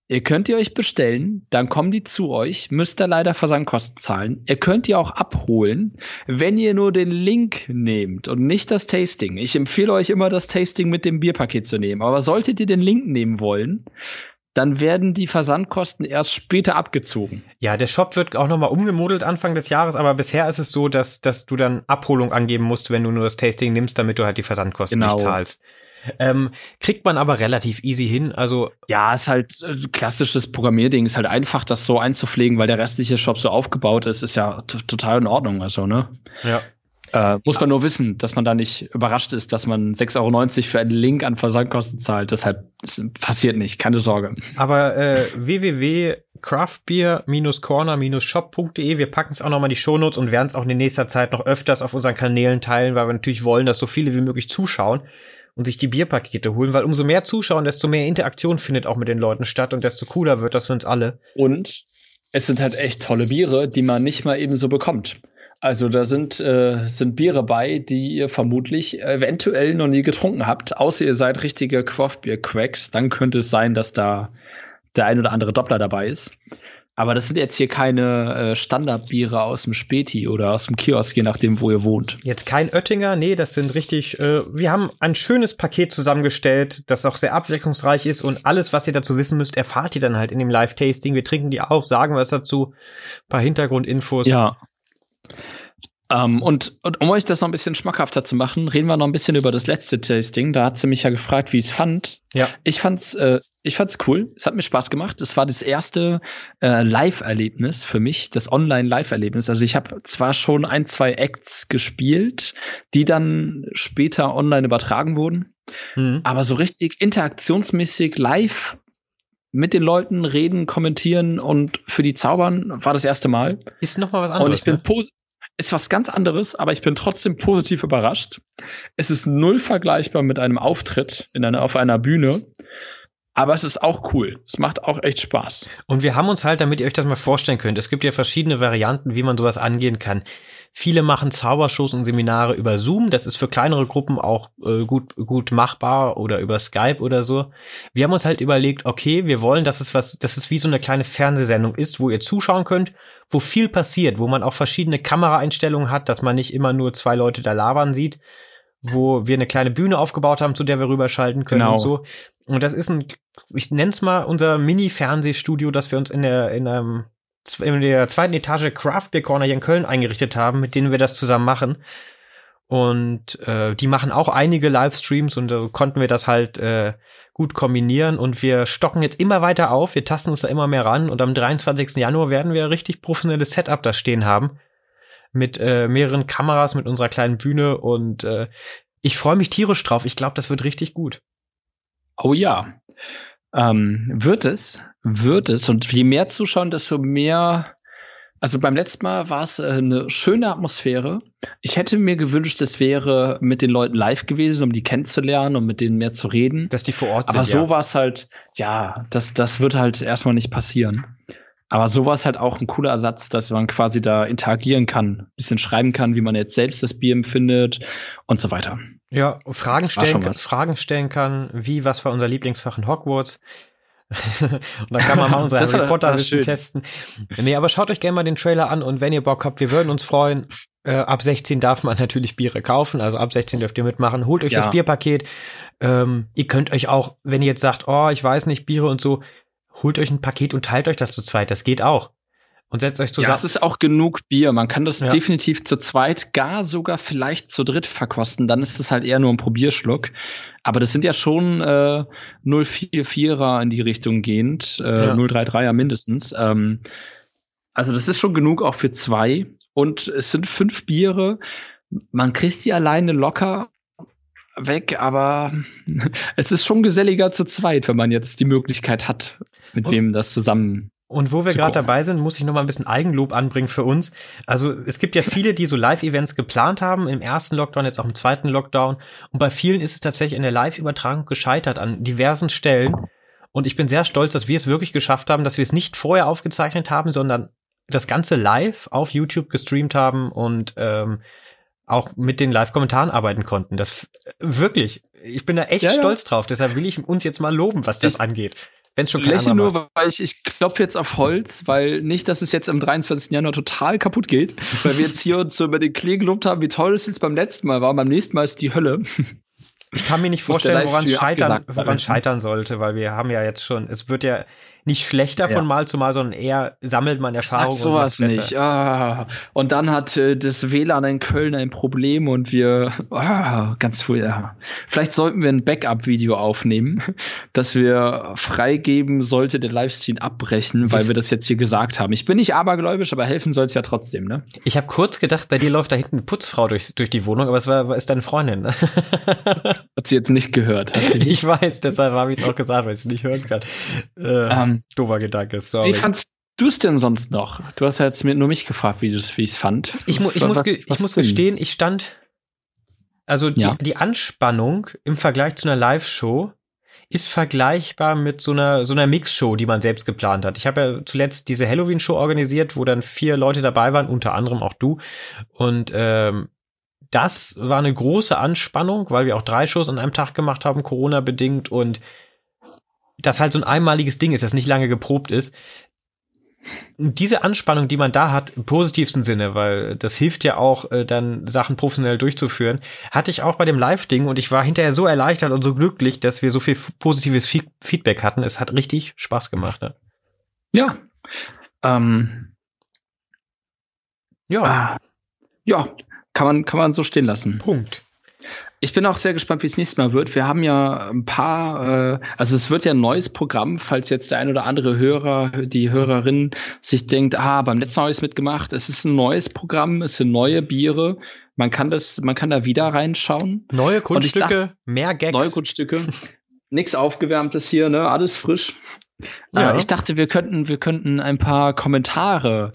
Ihr könnt ihr euch bestellen, dann kommen die zu euch, müsst ihr leider Versandkosten zahlen. Ihr könnt die auch abholen, wenn ihr nur den Link nehmt und nicht das Tasting. Ich empfehle euch immer das Tasting mit dem Bierpaket zu nehmen. Aber solltet ihr den Link nehmen wollen, dann werden die Versandkosten erst später abgezogen. Ja, der Shop wird auch nochmal umgemodelt Anfang des Jahres, aber bisher ist es so, dass, dass du dann Abholung angeben musst, wenn du nur das Tasting nimmst, damit du halt die Versandkosten genau. nicht zahlst. Ähm, kriegt man aber relativ easy hin. Also ja, ist halt äh, klassisches Programmierding, ist halt einfach, das so einzupflegen, weil der restliche Shop so aufgebaut ist, ist ja total in Ordnung. Also ne. Ja. Äh, muss man nur wissen, dass man da nicht überrascht ist, dass man 6,90 Euro für einen Link an Versandkosten zahlt. Deshalb passiert nicht, keine Sorge. Aber äh, www.craftbeer-corner-shop.de, wir packen es auch nochmal in die Shownotes und werden es auch in nächster Zeit noch öfters auf unseren Kanälen teilen, weil wir natürlich wollen, dass so viele wie möglich zuschauen und sich die Bierpakete holen, weil umso mehr zuschauen, desto mehr Interaktion findet auch mit den Leuten statt und desto cooler wird das für uns alle. Und es sind halt echt tolle Biere, die man nicht mal eben so bekommt. Also da sind, äh, sind Biere bei, die ihr vermutlich eventuell noch nie getrunken habt, außer ihr seid richtige Quaffbier-Cracks. Dann könnte es sein, dass da der ein oder andere Doppler dabei ist. Aber das sind jetzt hier keine äh, Standardbiere aus dem Späti oder aus dem Kiosk, je nachdem, wo ihr wohnt. Jetzt kein Oettinger, nee, das sind richtig, äh, wir haben ein schönes Paket zusammengestellt, das auch sehr abwechslungsreich ist und alles, was ihr dazu wissen müsst, erfahrt ihr dann halt in dem Live-Tasting. Wir trinken die auch, sagen was dazu, paar Hintergrundinfos. Ja. Ähm, und, und, um euch das noch ein bisschen schmackhafter zu machen, reden wir noch ein bisschen über das letzte Tasting. Da hat sie mich ja gefragt, wie ich es fand. Ja. Ich fand's, äh, ich fand's cool. Es hat mir Spaß gemacht. Es war das erste äh, Live-Erlebnis für mich, das Online-Live-Erlebnis. Also ich habe zwar schon ein, zwei Acts gespielt, die dann später online übertragen wurden, mhm. aber so richtig interaktionsmäßig live mit den Leuten reden, kommentieren und für die zaubern war das erste Mal. Ist noch mal was anderes. Und ich bin, ne? Ist was ganz anderes, aber ich bin trotzdem positiv überrascht. Es ist null vergleichbar mit einem Auftritt in einer, auf einer Bühne. Aber es ist auch cool. Es macht auch echt Spaß. Und wir haben uns halt, damit ihr euch das mal vorstellen könnt, es gibt ja verschiedene Varianten, wie man sowas angehen kann. Viele machen Zaubershows und Seminare über Zoom. Das ist für kleinere Gruppen auch äh, gut, gut machbar oder über Skype oder so. Wir haben uns halt überlegt, okay, wir wollen, dass es was, dass es wie so eine kleine Fernsehsendung ist, wo ihr zuschauen könnt, wo viel passiert, wo man auch verschiedene Kameraeinstellungen hat, dass man nicht immer nur zwei Leute da labern sieht, wo wir eine kleine Bühne aufgebaut haben, zu der wir rüberschalten können genau. und so. Und das ist ein, ich nenn's mal unser Mini-Fernsehstudio, das wir uns in der, in einem, in der zweiten Etage Craft Beer Corner hier in Köln eingerichtet haben, mit denen wir das zusammen machen. Und äh, die machen auch einige Livestreams und so konnten wir das halt äh, gut kombinieren. Und wir stocken jetzt immer weiter auf, wir tasten uns da immer mehr ran. Und am 23. Januar werden wir richtig professionelles Setup da stehen haben. Mit äh, mehreren Kameras, mit unserer kleinen Bühne. Und äh, ich freue mich tierisch drauf. Ich glaube, das wird richtig gut. Oh ja. Ähm, wird es, wird es. Und je mehr zuschauen, desto mehr. Also beim letzten Mal war es äh, eine schöne Atmosphäre. Ich hätte mir gewünscht, es wäre mit den Leuten live gewesen, um die kennenzulernen und mit denen mehr zu reden. Dass die vor Ort sind. Aber so ja. war es halt, ja, das, das wird halt erstmal nicht passieren. Aber so war es halt auch ein cooler Ersatz, dass man quasi da interagieren kann, ein bisschen schreiben kann, wie man jetzt selbst das Bier empfindet und so weiter. Ja, Fragen stellen, Fragen stellen kann, wie was war unser Lieblingsfach in Hogwarts. [laughs] und dann kann man mal unsere Harry Potter Wissen testen. Nee, aber schaut euch gerne mal den Trailer an und wenn ihr Bock habt, wir würden uns freuen. Äh, ab 16 darf man [laughs] natürlich Biere kaufen, also ab 16 dürft ihr mitmachen. Holt euch ja. das Bierpaket. Ähm, ihr könnt euch auch, wenn ihr jetzt sagt, oh, ich weiß nicht, Biere und so, holt euch ein Paket und teilt euch das zu zweit. Das geht auch. Und setzt euch zusammen. Ja, es ist auch genug Bier. Man kann das ja. definitiv zu zweit, gar sogar vielleicht zu dritt verkosten. Dann ist es halt eher nur ein Probierschluck. Aber das sind ja schon äh, 044er in die Richtung gehend, äh, ja. 033er mindestens. Ähm, also das ist schon genug auch für zwei. Und es sind fünf Biere. Man kriegt die alleine locker weg, aber [laughs] es ist schon geselliger zu zweit, wenn man jetzt die Möglichkeit hat, mit und, wem das zusammen. Und wo wir gerade dabei sind, muss ich noch mal ein bisschen Eigenlob anbringen für uns. Also es gibt ja viele, die so Live-Events geplant haben, im ersten Lockdown, jetzt auch im zweiten Lockdown. Und bei vielen ist es tatsächlich in der Live-Übertragung gescheitert an diversen Stellen. Und ich bin sehr stolz, dass wir es wirklich geschafft haben, dass wir es nicht vorher aufgezeichnet haben, sondern das Ganze live auf YouTube gestreamt haben und ähm, auch mit den Live-Kommentaren arbeiten konnten. Das wirklich, ich bin da echt ja, stolz ja. drauf. Deshalb will ich uns jetzt mal loben, was das ich, angeht. Wenn schon Lächle nur, weil ich, ich klopfe jetzt auf Holz, weil nicht, dass es jetzt am 23. Januar total kaputt geht, weil wir jetzt hier uns so über den Klee gelobt haben, wie toll es jetzt beim letzten Mal war. Beim nächsten Mal ist die Hölle. Ich kann mir nicht vorstellen, woran scheitern, woran scheitern sollte, weil wir haben ja jetzt schon, es wird ja nicht schlechter ja. von Mal zu Mal, sondern eher sammelt man Erfahrung. Sag sowas nicht. Ah. Und dann hat äh, das WLAN in Köln ein Problem und wir ah, ganz früh. Ja. Vielleicht sollten wir ein Backup-Video aufnehmen, [laughs] das wir freigeben, sollte der Livestream abbrechen, weil wir das jetzt hier gesagt haben. Ich bin nicht abergläubisch, aber helfen soll es ja trotzdem, ne? Ich habe kurz gedacht, bei dir läuft da hinten eine Putzfrau durch, durch die Wohnung, aber es war, ist deine Freundin. Ne? [laughs] Hat sie jetzt nicht gehört. Nicht? Ich weiß, deshalb habe ich es auch gesagt, weil ich es nicht hören kann. Äh, um, ähm, Dober Gedanke, sorry. Wie fandst du es denn sonst noch? Du hast ja jetzt nur mich gefragt, wie ich es fand. Ich, mu ich was, muss, ge ich muss gestehen, ich stand, also die, ja. die Anspannung im Vergleich zu einer Live-Show ist vergleichbar mit so einer so einer Mix-Show, die man selbst geplant hat. Ich habe ja zuletzt diese Halloween-Show organisiert, wo dann vier Leute dabei waren, unter anderem auch du. Und ähm, das war eine große Anspannung, weil wir auch drei Shows an einem Tag gemacht haben, Corona bedingt und das halt so ein einmaliges Ding ist, das nicht lange geprobt ist. Diese Anspannung, die man da hat, im positivsten Sinne, weil das hilft ja auch, äh, dann Sachen professionell durchzuführen, hatte ich auch bei dem Live-Ding und ich war hinterher so erleichtert und so glücklich, dass wir so viel positives Feedback hatten. Es hat richtig Spaß gemacht. Ne? Ja. Ähm. Ja. Ah. Ja, kann man, kann man so stehen lassen. Punkt. Ich bin auch sehr gespannt, wie es nächstes Mal wird. Wir haben ja ein paar, äh, also es wird ja ein neues Programm, falls jetzt der ein oder andere Hörer, die Hörerin sich denkt, ah, beim letzten Mal habe ich es mitgemacht. Es ist ein neues Programm, es sind neue Biere. Man kann das, man kann da wieder reinschauen. Neue Kunststücke, dachte, mehr Gags. Neue Kunststücke. [laughs] Nix aufgewärmtes hier, ne? Alles frisch. Ja. Äh, ich dachte, wir könnten, wir könnten ein paar Kommentare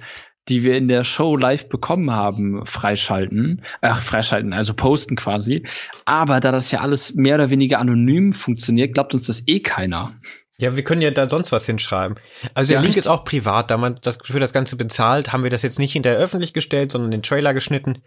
die wir in der Show live bekommen haben, freischalten. Ach, freischalten, also posten quasi. Aber da das ja alles mehr oder weniger anonym funktioniert, glaubt uns das eh keiner. Ja, wir können ja da sonst was hinschreiben. Also ja, der Link richtig. ist auch privat, da man das für das Ganze bezahlt, haben wir das jetzt nicht hinterher öffentlich gestellt, sondern den Trailer geschnitten.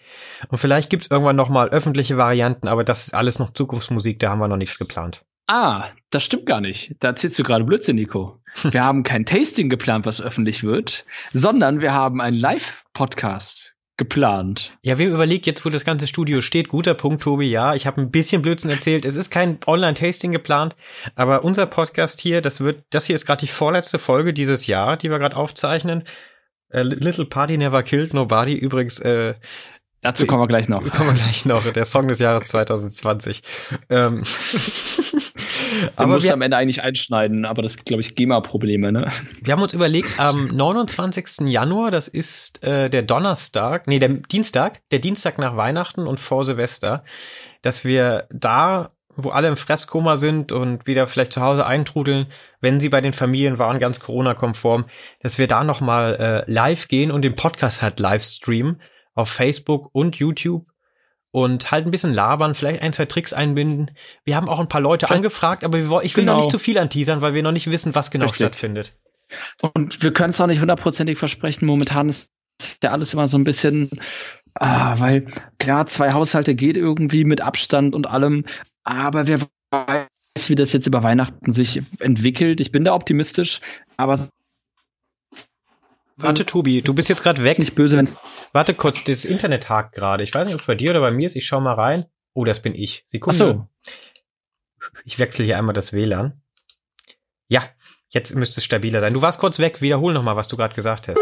Und vielleicht gibt's irgendwann noch mal öffentliche Varianten, aber das ist alles noch Zukunftsmusik, da haben wir noch nichts geplant. Ah, das stimmt gar nicht. Da erzählst du gerade Blödsinn, Nico. [laughs] Wir haben kein Tasting geplant, was öffentlich wird, sondern wir haben einen Live-Podcast geplant. Ja, wir überlegt jetzt, wo das ganze Studio steht. Guter Punkt, Tobi. Ja, ich habe ein bisschen Blödsinn erzählt. Es ist kein Online-Tasting geplant, aber unser Podcast hier, das wird, das hier ist gerade die vorletzte Folge dieses Jahr, die wir gerade aufzeichnen. Uh, Little Party Never Killed Nobody. Übrigens, äh, Dazu kommen wir gleich noch. [laughs] Kommen wir gleich noch. Der Song des Jahres 2020. ähm. [laughs] aber muss am Ende eigentlich einschneiden, aber das glaube ich GEMA-Probleme, ne? Wir haben uns überlegt, am 29. Januar, das ist äh, der Donnerstag, nee, der Dienstag, der Dienstag nach Weihnachten und vor Silvester, dass wir da, wo alle im Fresskoma sind und wieder vielleicht zu Hause eintrudeln, wenn sie bei den Familien waren, ganz Corona-konform, dass wir da nochmal äh, live gehen und den Podcast halt live streamen auf Facebook und YouTube und halt ein bisschen labern, vielleicht ein, zwei Tricks einbinden. Wir haben auch ein paar Leute vielleicht, angefragt, aber wir, ich will genau. noch nicht zu viel anteasern, weil wir noch nicht wissen, was genau Richtig. stattfindet. Und wir können es auch nicht hundertprozentig versprechen. Momentan ist ja alles immer so ein bisschen, ah, weil klar, zwei Haushalte geht irgendwie mit Abstand und allem, aber wer weiß, wie das jetzt über Weihnachten sich entwickelt. Ich bin da optimistisch, aber Warte, Tobi, du bist jetzt gerade weg. Nicht böse, wenn Warte kurz, das Internet hakt gerade. Ich weiß nicht, ob es bei dir oder bei mir ist. Ich schau mal rein. Oh, das bin ich. Sekunde. Ach so. Ich wechsle hier einmal das WLAN. Ja, jetzt müsste es stabiler sein. Du warst kurz weg. Wiederhol noch mal, was du gerade gesagt hast.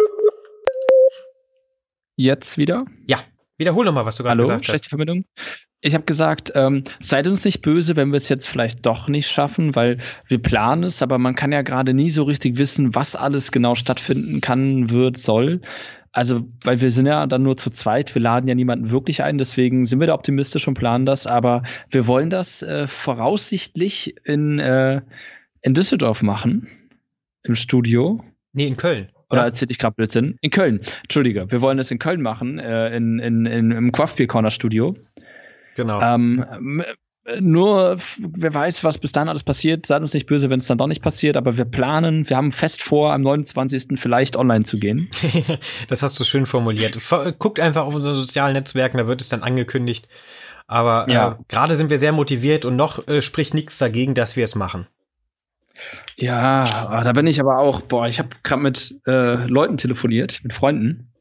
Jetzt wieder? Ja, wiederhol noch mal, was du gerade gesagt hast. Schlechte Verbindung ich habe gesagt, ähm, seid uns nicht böse, wenn wir es jetzt vielleicht doch nicht schaffen, weil wir planen es, aber man kann ja gerade nie so richtig wissen, was alles genau stattfinden kann, wird, soll. Also, weil wir sind ja dann nur zu zweit, wir laden ja niemanden wirklich ein, deswegen sind wir da optimistisch und planen das, aber wir wollen das äh, voraussichtlich in, äh, in Düsseldorf machen, im Studio. Nee, in Köln. Oder erzähl ich gerade Blödsinn? In Köln. Entschuldige, wir wollen es in Köln machen, äh, in, in, in, im Craft Beer Corner Studio. Genau. Ähm, nur, wer weiß, was bis dann alles passiert. Seid uns nicht böse, wenn es dann doch nicht passiert, aber wir planen, wir haben fest vor, am 29. vielleicht online zu gehen. [laughs] das hast du schön formuliert. Guckt einfach auf unseren sozialen Netzwerken, da wird es dann angekündigt. Aber ja. äh, gerade sind wir sehr motiviert und noch äh, spricht nichts dagegen, dass wir es machen. Ja, da bin ich aber auch, boah, ich habe gerade mit äh, Leuten telefoniert, mit Freunden.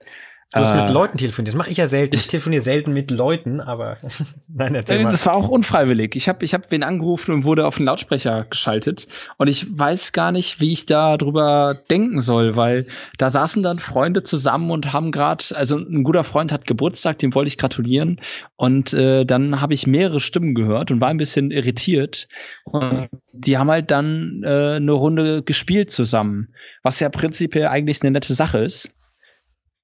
Du hast äh, mit Leuten telefoniert. Das mache ich ja selten. Ich, ich telefoniere selten mit Leuten, aber [laughs] nein, erzähl äh, mal. Das war auch unfreiwillig. Ich habe ich hab wen angerufen und wurde auf den Lautsprecher geschaltet. Und ich weiß gar nicht, wie ich da drüber denken soll, weil da saßen dann Freunde zusammen und haben gerade, also ein guter Freund hat Geburtstag, dem wollte ich gratulieren. Und äh, dann habe ich mehrere Stimmen gehört und war ein bisschen irritiert. Und die haben halt dann äh, eine Runde gespielt zusammen, was ja prinzipiell eigentlich eine nette Sache ist.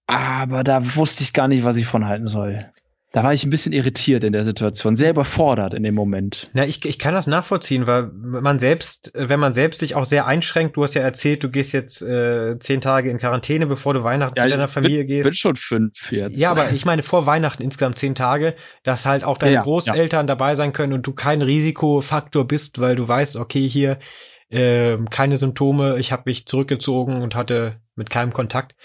Aber da wusste ich gar nicht, was ich von halten soll. Da war ich ein bisschen irritiert in der Situation, sehr überfordert in dem Moment. Na, ich, ich kann das nachvollziehen, weil man selbst, wenn man selbst sich auch sehr einschränkt, du hast ja erzählt, du gehst jetzt äh, zehn Tage in Quarantäne, bevor du Weihnachten ja, zu deiner Familie bin, gehst. Ich bin schon fünf jetzt. Ja, aber ich meine vor Weihnachten insgesamt zehn Tage, dass halt auch deine ja, Großeltern ja. dabei sein können und du kein Risikofaktor bist, weil du weißt, okay, hier äh, keine Symptome, ich habe mich zurückgezogen und hatte mit keinem Kontakt.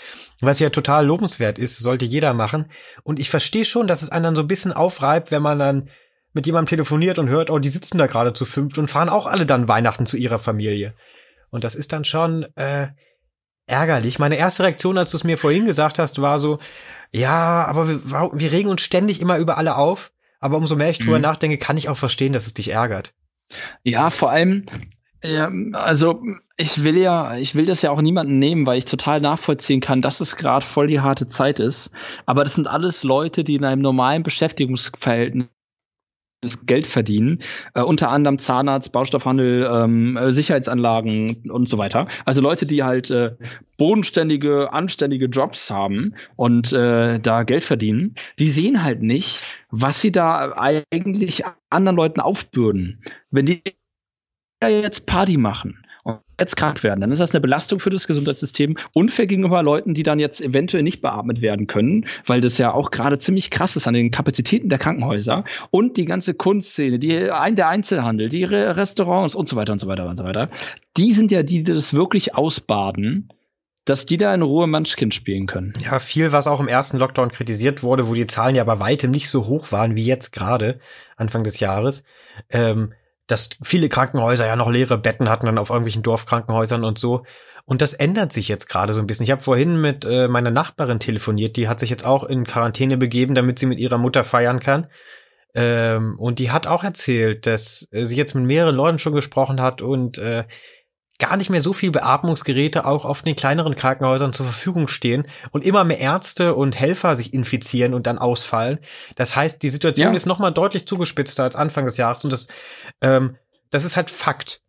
Was ja total lobenswert ist, sollte jeder machen. Und ich verstehe schon, dass es einen dann so ein bisschen aufreibt, wenn man dann mit jemandem telefoniert und hört, oh, die sitzen da gerade zu fünft und fahren auch alle dann Weihnachten zu ihrer Familie. Und das ist dann schon äh, ärgerlich. Meine erste Reaktion, als du es mir vorhin gesagt hast, war so, ja, aber wir, wir regen uns ständig immer über alle auf. Aber umso mehr ich drüber mhm. nachdenke, kann ich auch verstehen, dass es dich ärgert. Ja, vor allem, ja, also ich will ja, ich will das ja auch niemanden nehmen, weil ich total nachvollziehen kann, dass es gerade voll die harte Zeit ist. Aber das sind alles Leute, die in einem normalen Beschäftigungsverhältnis Geld verdienen, äh, unter anderem Zahnarzt, Baustoffhandel, ähm, Sicherheitsanlagen und so weiter. Also Leute, die halt äh, bodenständige, anständige Jobs haben und äh, da Geld verdienen, die sehen halt nicht, was sie da eigentlich anderen Leuten aufbürden. Wenn die jetzt Party machen und jetzt krank werden, dann ist das eine Belastung für das Gesundheitssystem. Unfair gegenüber Leuten, die dann jetzt eventuell nicht beatmet werden können, weil das ja auch gerade ziemlich krass ist an den Kapazitäten der Krankenhäuser und die ganze Kunstszene, die, der Einzelhandel, die Restaurants und so weiter und so weiter und so weiter. Die sind ja die, die das wirklich ausbaden dass die da in Ruhe Munchkin spielen können. Ja, viel, was auch im ersten Lockdown kritisiert wurde, wo die Zahlen ja bei weitem nicht so hoch waren wie jetzt gerade, Anfang des Jahres, ähm, dass viele Krankenhäuser ja noch leere Betten hatten dann auf irgendwelchen Dorfkrankenhäusern und so. Und das ändert sich jetzt gerade so ein bisschen. Ich habe vorhin mit äh, meiner Nachbarin telefoniert, die hat sich jetzt auch in Quarantäne begeben, damit sie mit ihrer Mutter feiern kann. Ähm, und die hat auch erzählt, dass äh, sie jetzt mit mehreren Leuten schon gesprochen hat und äh, gar nicht mehr so viel Beatmungsgeräte auch auf den kleineren Krankenhäusern zur Verfügung stehen und immer mehr Ärzte und Helfer sich infizieren und dann ausfallen. Das heißt, die Situation ja. ist noch mal deutlich zugespitzter als Anfang des Jahres und das, ähm, das ist halt Fakt.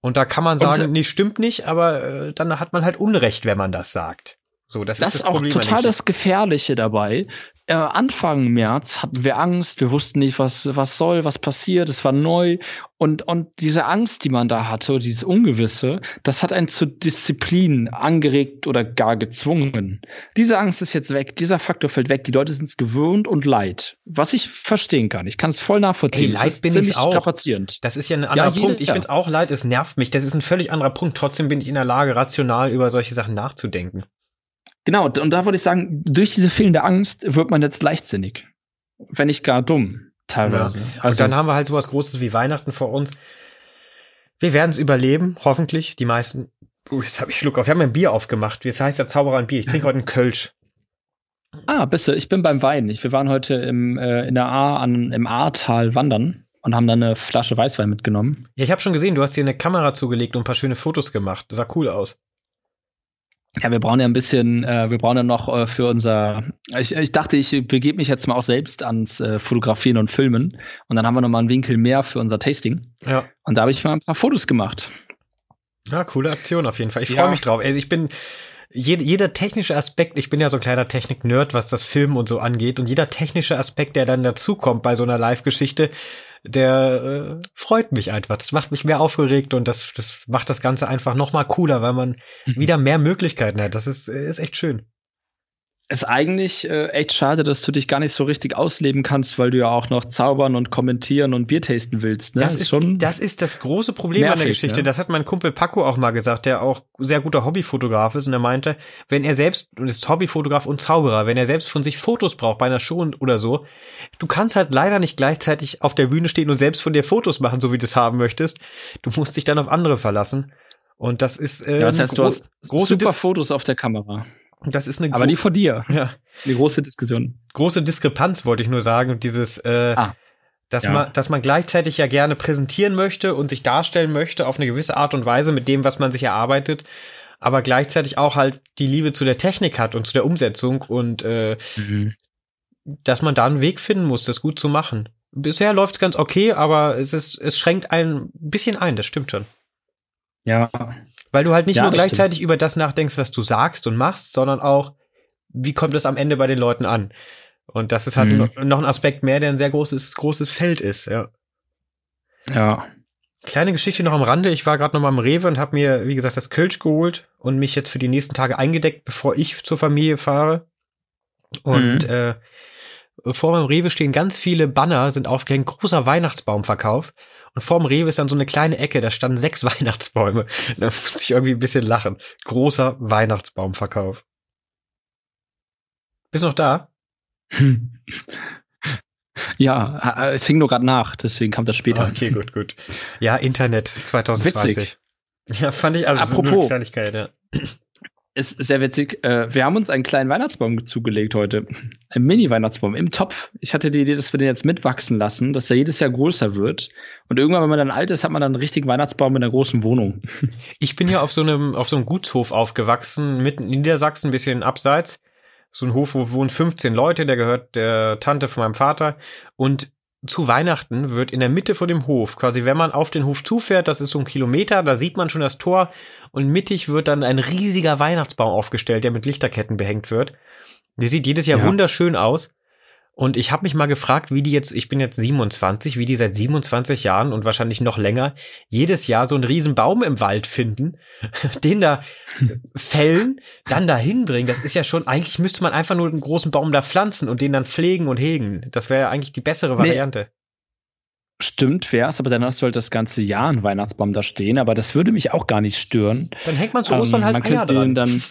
Und da kann man sagen, nee, stimmt nicht, aber äh, dann hat man halt Unrecht, wenn man das sagt. So, das, das ist das auch Problem total das Gefährliche dabei, äh, Anfang März hatten wir Angst, wir wussten nicht, was, was soll, was passiert, es war neu. Und, und diese Angst, die man da hatte, dieses Ungewisse, das hat einen zur Disziplin angeregt oder gar gezwungen. Diese Angst ist jetzt weg, dieser Faktor fällt weg, die Leute sind es gewöhnt und leid. Was ich verstehen kann. Ich kann es voll nachvollziehen. Ey, leid bin ich auch. Strapazierend. Das ist ja ein anderer ja, Punkt. Ich ja. bin's auch leid, es nervt mich. Das ist ein völlig anderer Punkt. Trotzdem bin ich in der Lage, rational über solche Sachen nachzudenken. Genau, und da würde ich sagen, durch diese fehlende Angst wird man jetzt leichtsinnig. Wenn nicht gar dumm, teilweise. Ja. Also und dann haben wir halt sowas Großes wie Weihnachten vor uns. Wir werden es überleben, hoffentlich, die meisten. Uh, jetzt habe ich Schluck auf. Wir haben ein Bier aufgemacht. Wie heißt der Zauberer ein Bier? Ich trinke [laughs] heute einen Kölsch. Ah, bist du. Ich bin beim Wein. wir waren heute im, äh, in der A an, im Ahrtal wandern und haben dann eine Flasche Weißwein mitgenommen. Ja, ich habe schon gesehen, du hast dir eine Kamera zugelegt und ein paar schöne Fotos gemacht. Das sah cool aus. Ja, wir brauchen ja ein bisschen, äh, wir brauchen ja noch äh, für unser, ich, ich dachte, ich begebe mich jetzt mal auch selbst ans äh, Fotografieren und Filmen und dann haben wir noch mal einen Winkel mehr für unser Tasting. Ja. Und da habe ich mal ein paar Fotos gemacht. Ja, coole Aktion auf jeden Fall. Ich ja. freue mich drauf. Also ich bin, jeder, jeder technische Aspekt, ich bin ja so ein kleiner Technik-Nerd, was das Filmen und so angeht, und jeder technische Aspekt, der dann dazukommt bei so einer Live-Geschichte, der äh, freut mich einfach. Das macht mich mehr aufgeregt und das, das macht das Ganze einfach noch mal cooler, weil man mhm. wieder mehr Möglichkeiten hat. Das ist, ist echt schön ist eigentlich äh, echt schade, dass du dich gar nicht so richtig ausleben kannst, weil du ja auch noch zaubern und kommentieren und Bier tasten willst. Ne? Das, ist, schon das ist das große Problem nervig, an der Geschichte. Ne? Das hat mein Kumpel Paco auch mal gesagt, der auch sehr guter Hobbyfotograf ist und er meinte, wenn er selbst, und ist Hobbyfotograf und Zauberer, wenn er selbst von sich Fotos braucht bei einer Show oder so, du kannst halt leider nicht gleichzeitig auf der Bühne stehen und selbst von dir Fotos machen, so wie du es haben möchtest. Du musst dich dann auf andere verlassen. Und das ist äh, ja, das heißt, du hast große super Dis Fotos auf der Kamera. Das ist eine Aber nicht von dir. Ja. Eine große Diskussion. Große Diskrepanz wollte ich nur sagen. Dieses, äh, ah, dass ja. man, dass man gleichzeitig ja gerne präsentieren möchte und sich darstellen möchte auf eine gewisse Art und Weise mit dem, was man sich erarbeitet, aber gleichzeitig auch halt die Liebe zu der Technik hat und zu der Umsetzung und äh, mhm. dass man da einen Weg finden muss, das gut zu machen. Bisher läuft's ganz okay, aber es ist, es schränkt ein bisschen ein, das stimmt schon. Ja, weil du halt nicht ja, nur gleichzeitig stimmt. über das nachdenkst, was du sagst und machst, sondern auch, wie kommt es am Ende bei den Leuten an? Und das ist halt mhm. noch ein Aspekt mehr, der ein sehr großes, großes Feld ist, ja. Ja. Kleine Geschichte noch am Rande. Ich war gerade noch mal im Rewe und habe mir, wie gesagt, das Kölsch geholt und mich jetzt für die nächsten Tage eingedeckt, bevor ich zur Familie fahre. Und mhm. äh, vor meinem Rewe stehen ganz viele Banner, sind aufgehängt, großer Weihnachtsbaumverkauf. Und vorm Rewe ist dann so eine kleine Ecke, da standen sechs [laughs] Weihnachtsbäume. Da musste ich irgendwie ein bisschen lachen. Großer Weihnachtsbaumverkauf. Bist du noch da? [laughs] Ja, es hing nur gerade nach, deswegen kam das später. Okay, gut, gut. Ja, Internet 2020. Witzig. Ja, fand ich also Apropos, so eine Kleinigkeit, ja ist sehr witzig. Äh, wir haben uns einen kleinen Weihnachtsbaum zugelegt heute. Ein Mini-Weihnachtsbaum im Topf. Ich hatte die Idee, dass wir den jetzt mitwachsen lassen, dass er jedes Jahr größer wird. Und irgendwann, wenn man dann alt ist, hat man dann einen richtigen Weihnachtsbaum in einer großen Wohnung. [laughs] Ich bin ja auf so einem, auf so einem Gutshof aufgewachsen, mitten in Niedersachsen, ein bisschen abseits. So ein Hof, wo wohnen 15 Leute, der gehört der Tante von meinem Vater. Und zu Weihnachten wird in der Mitte von dem Hof, quasi wenn man auf den Hof zufährt, das ist so ein Kilometer, da sieht man schon das Tor und mittig wird dann ein riesiger Weihnachtsbaum aufgestellt, der mit Lichterketten behängt wird. Der sieht jedes Jahr ja. wunderschön aus. Und ich habe mich mal gefragt, wie die jetzt, ich bin jetzt 27, wie die seit 27 Jahren und wahrscheinlich noch länger jedes Jahr so einen riesen Baum im Wald finden, [laughs] den da fällen, dann da hinbringen. Das ist ja schon, eigentlich müsste man einfach nur einen großen Baum da pflanzen und den dann pflegen und hegen. Das wäre ja eigentlich die bessere Variante. Nee. Stimmt, wär's, aber dann hast du halt das ganze Jahr einen Weihnachtsbaum da stehen, aber das würde mich auch gar nicht stören. Dann hängt man zu Ostern ähm, halt man Eier dran. Dann,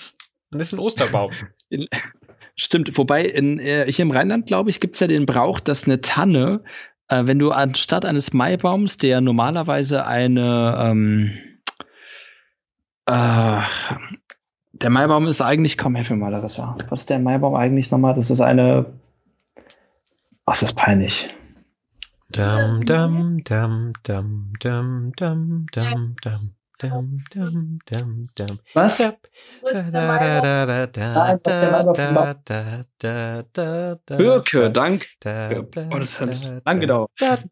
dann ist ein Osterbaum. [laughs] Stimmt, wobei in, äh, hier im Rheinland, glaube ich, gibt's ja den Brauch, dass eine Tanne, äh, wenn du anstatt eines Maibaums, der normalerweise eine, ähm, äh, der Maibaum ist eigentlich, komm, helf mir mal, Larissa. Was ist der Maibaum eigentlich nochmal? Das ist eine, ach, das ist peinlich. Dum, dum, dum, dum, dum, dum, dum, dum. Dum, dum, dum, dum. Was? Birke, dank. Oh, das hat lang gedauert. Danke.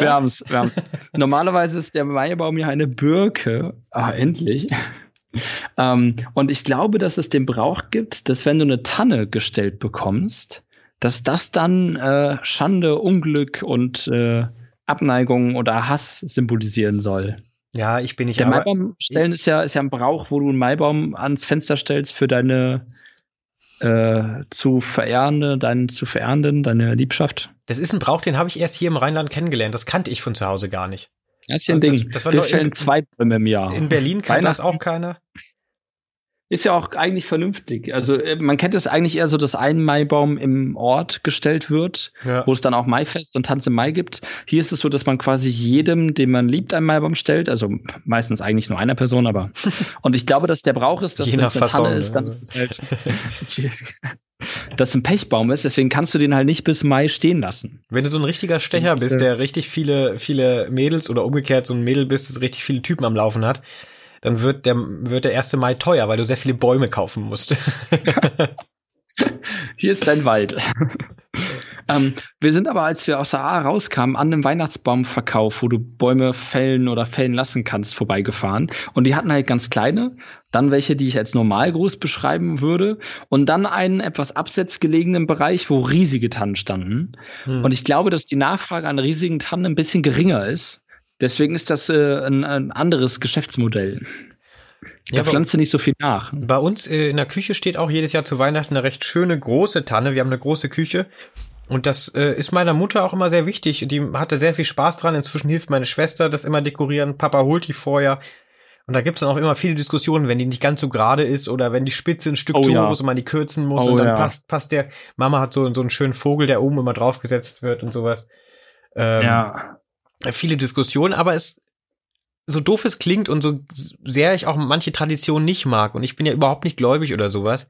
Wir haben's, wir haben's. Normalerweise ist der Maibaum ja eine Birke. Ah, endlich. Um, [laughs] und ich glaube, dass es den Brauch gibt, dass wenn du eine Tanne gestellt bekommst, dass das dann äh, Schande, Unglück und äh, Abneigung oder Hass symbolisieren soll. Ja, ich bin nicht. Der Maibaum stellen ist ja, ist ja ein Brauch, wo du einen Maibaum ans Fenster stellst für deine äh, zu verehrende, deinen zu verehrenden, deine Liebschaft. Das ist ein Brauch, den habe ich erst hier im Rheinland kennengelernt. Das kannte ich von zu Hause gar nicht. Das ist ja ein Ding. Das, das war Wir fällen zwei Bäume im Jahr. In Berlin kennt das auch keiner. Ist ja auch eigentlich vernünftig. Also äh, man kennt es eigentlich eher so, dass ein Maibaum im Ort gestellt wird, ja. wo es dann auch Maifest und Tanz im Mai gibt. Hier ist es so, dass man quasi jedem, den man liebt, einen Maibaum stellt. Also meistens eigentlich nur einer Person, aber [laughs] und ich glaube, dass der Brauch ist, dass wenn es eine Tanne ist, dann ist es halt [laughs] dass ein Pechbaum ist, deswegen kannst du den halt nicht bis Mai stehen lassen. Wenn du so ein richtiger Stecher bist, der richtig viele, viele Mädels oder umgekehrt so ein Mädel bist, das richtig viele Typen am Laufen hat, dann wird der, wird der 1. Mai teuer, weil du sehr viele Bäume kaufen musst. Hier ist dein Wald. [laughs] ähm, wir sind aber, als wir aus der A rauskamen, an einem Weihnachtsbaumverkauf, wo du Bäume fällen oder fällen lassen kannst, vorbeigefahren. Und die hatten halt ganz kleine, dann welche, die ich als normalgroß beschreiben würde, und dann einen etwas abseits gelegenen Bereich, wo riesige Tannen standen. Hm. Und ich glaube, dass die Nachfrage an riesigen Tannen ein bisschen geringer ist. Deswegen ist das äh, ein, ein anderes Geschäftsmodell. Da ja, pflanzt nicht so viel nach. Bei uns äh, in der Küche steht auch jedes Jahr zu Weihnachten eine recht schöne große Tanne. Wir haben eine große Küche. Und das äh, ist meiner Mutter auch immer sehr wichtig. Die hatte sehr viel Spaß dran. Inzwischen hilft meine Schwester das immer dekorieren. Papa holt die vorher. Und da gibt's dann auch immer viele Diskussionen, wenn die nicht ganz so gerade ist oder wenn die Spitze ein Stück oh, zu hoch ist und man die kürzen muss oh, und dann ja. passt, passt der, Mama hat so, so einen schönen Vogel, der oben immer draufgesetzt wird und sowas. Ähm, ja viele Diskussionen, aber es so doof es klingt und so sehr ich auch manche Traditionen nicht mag und ich bin ja überhaupt nicht gläubig oder sowas.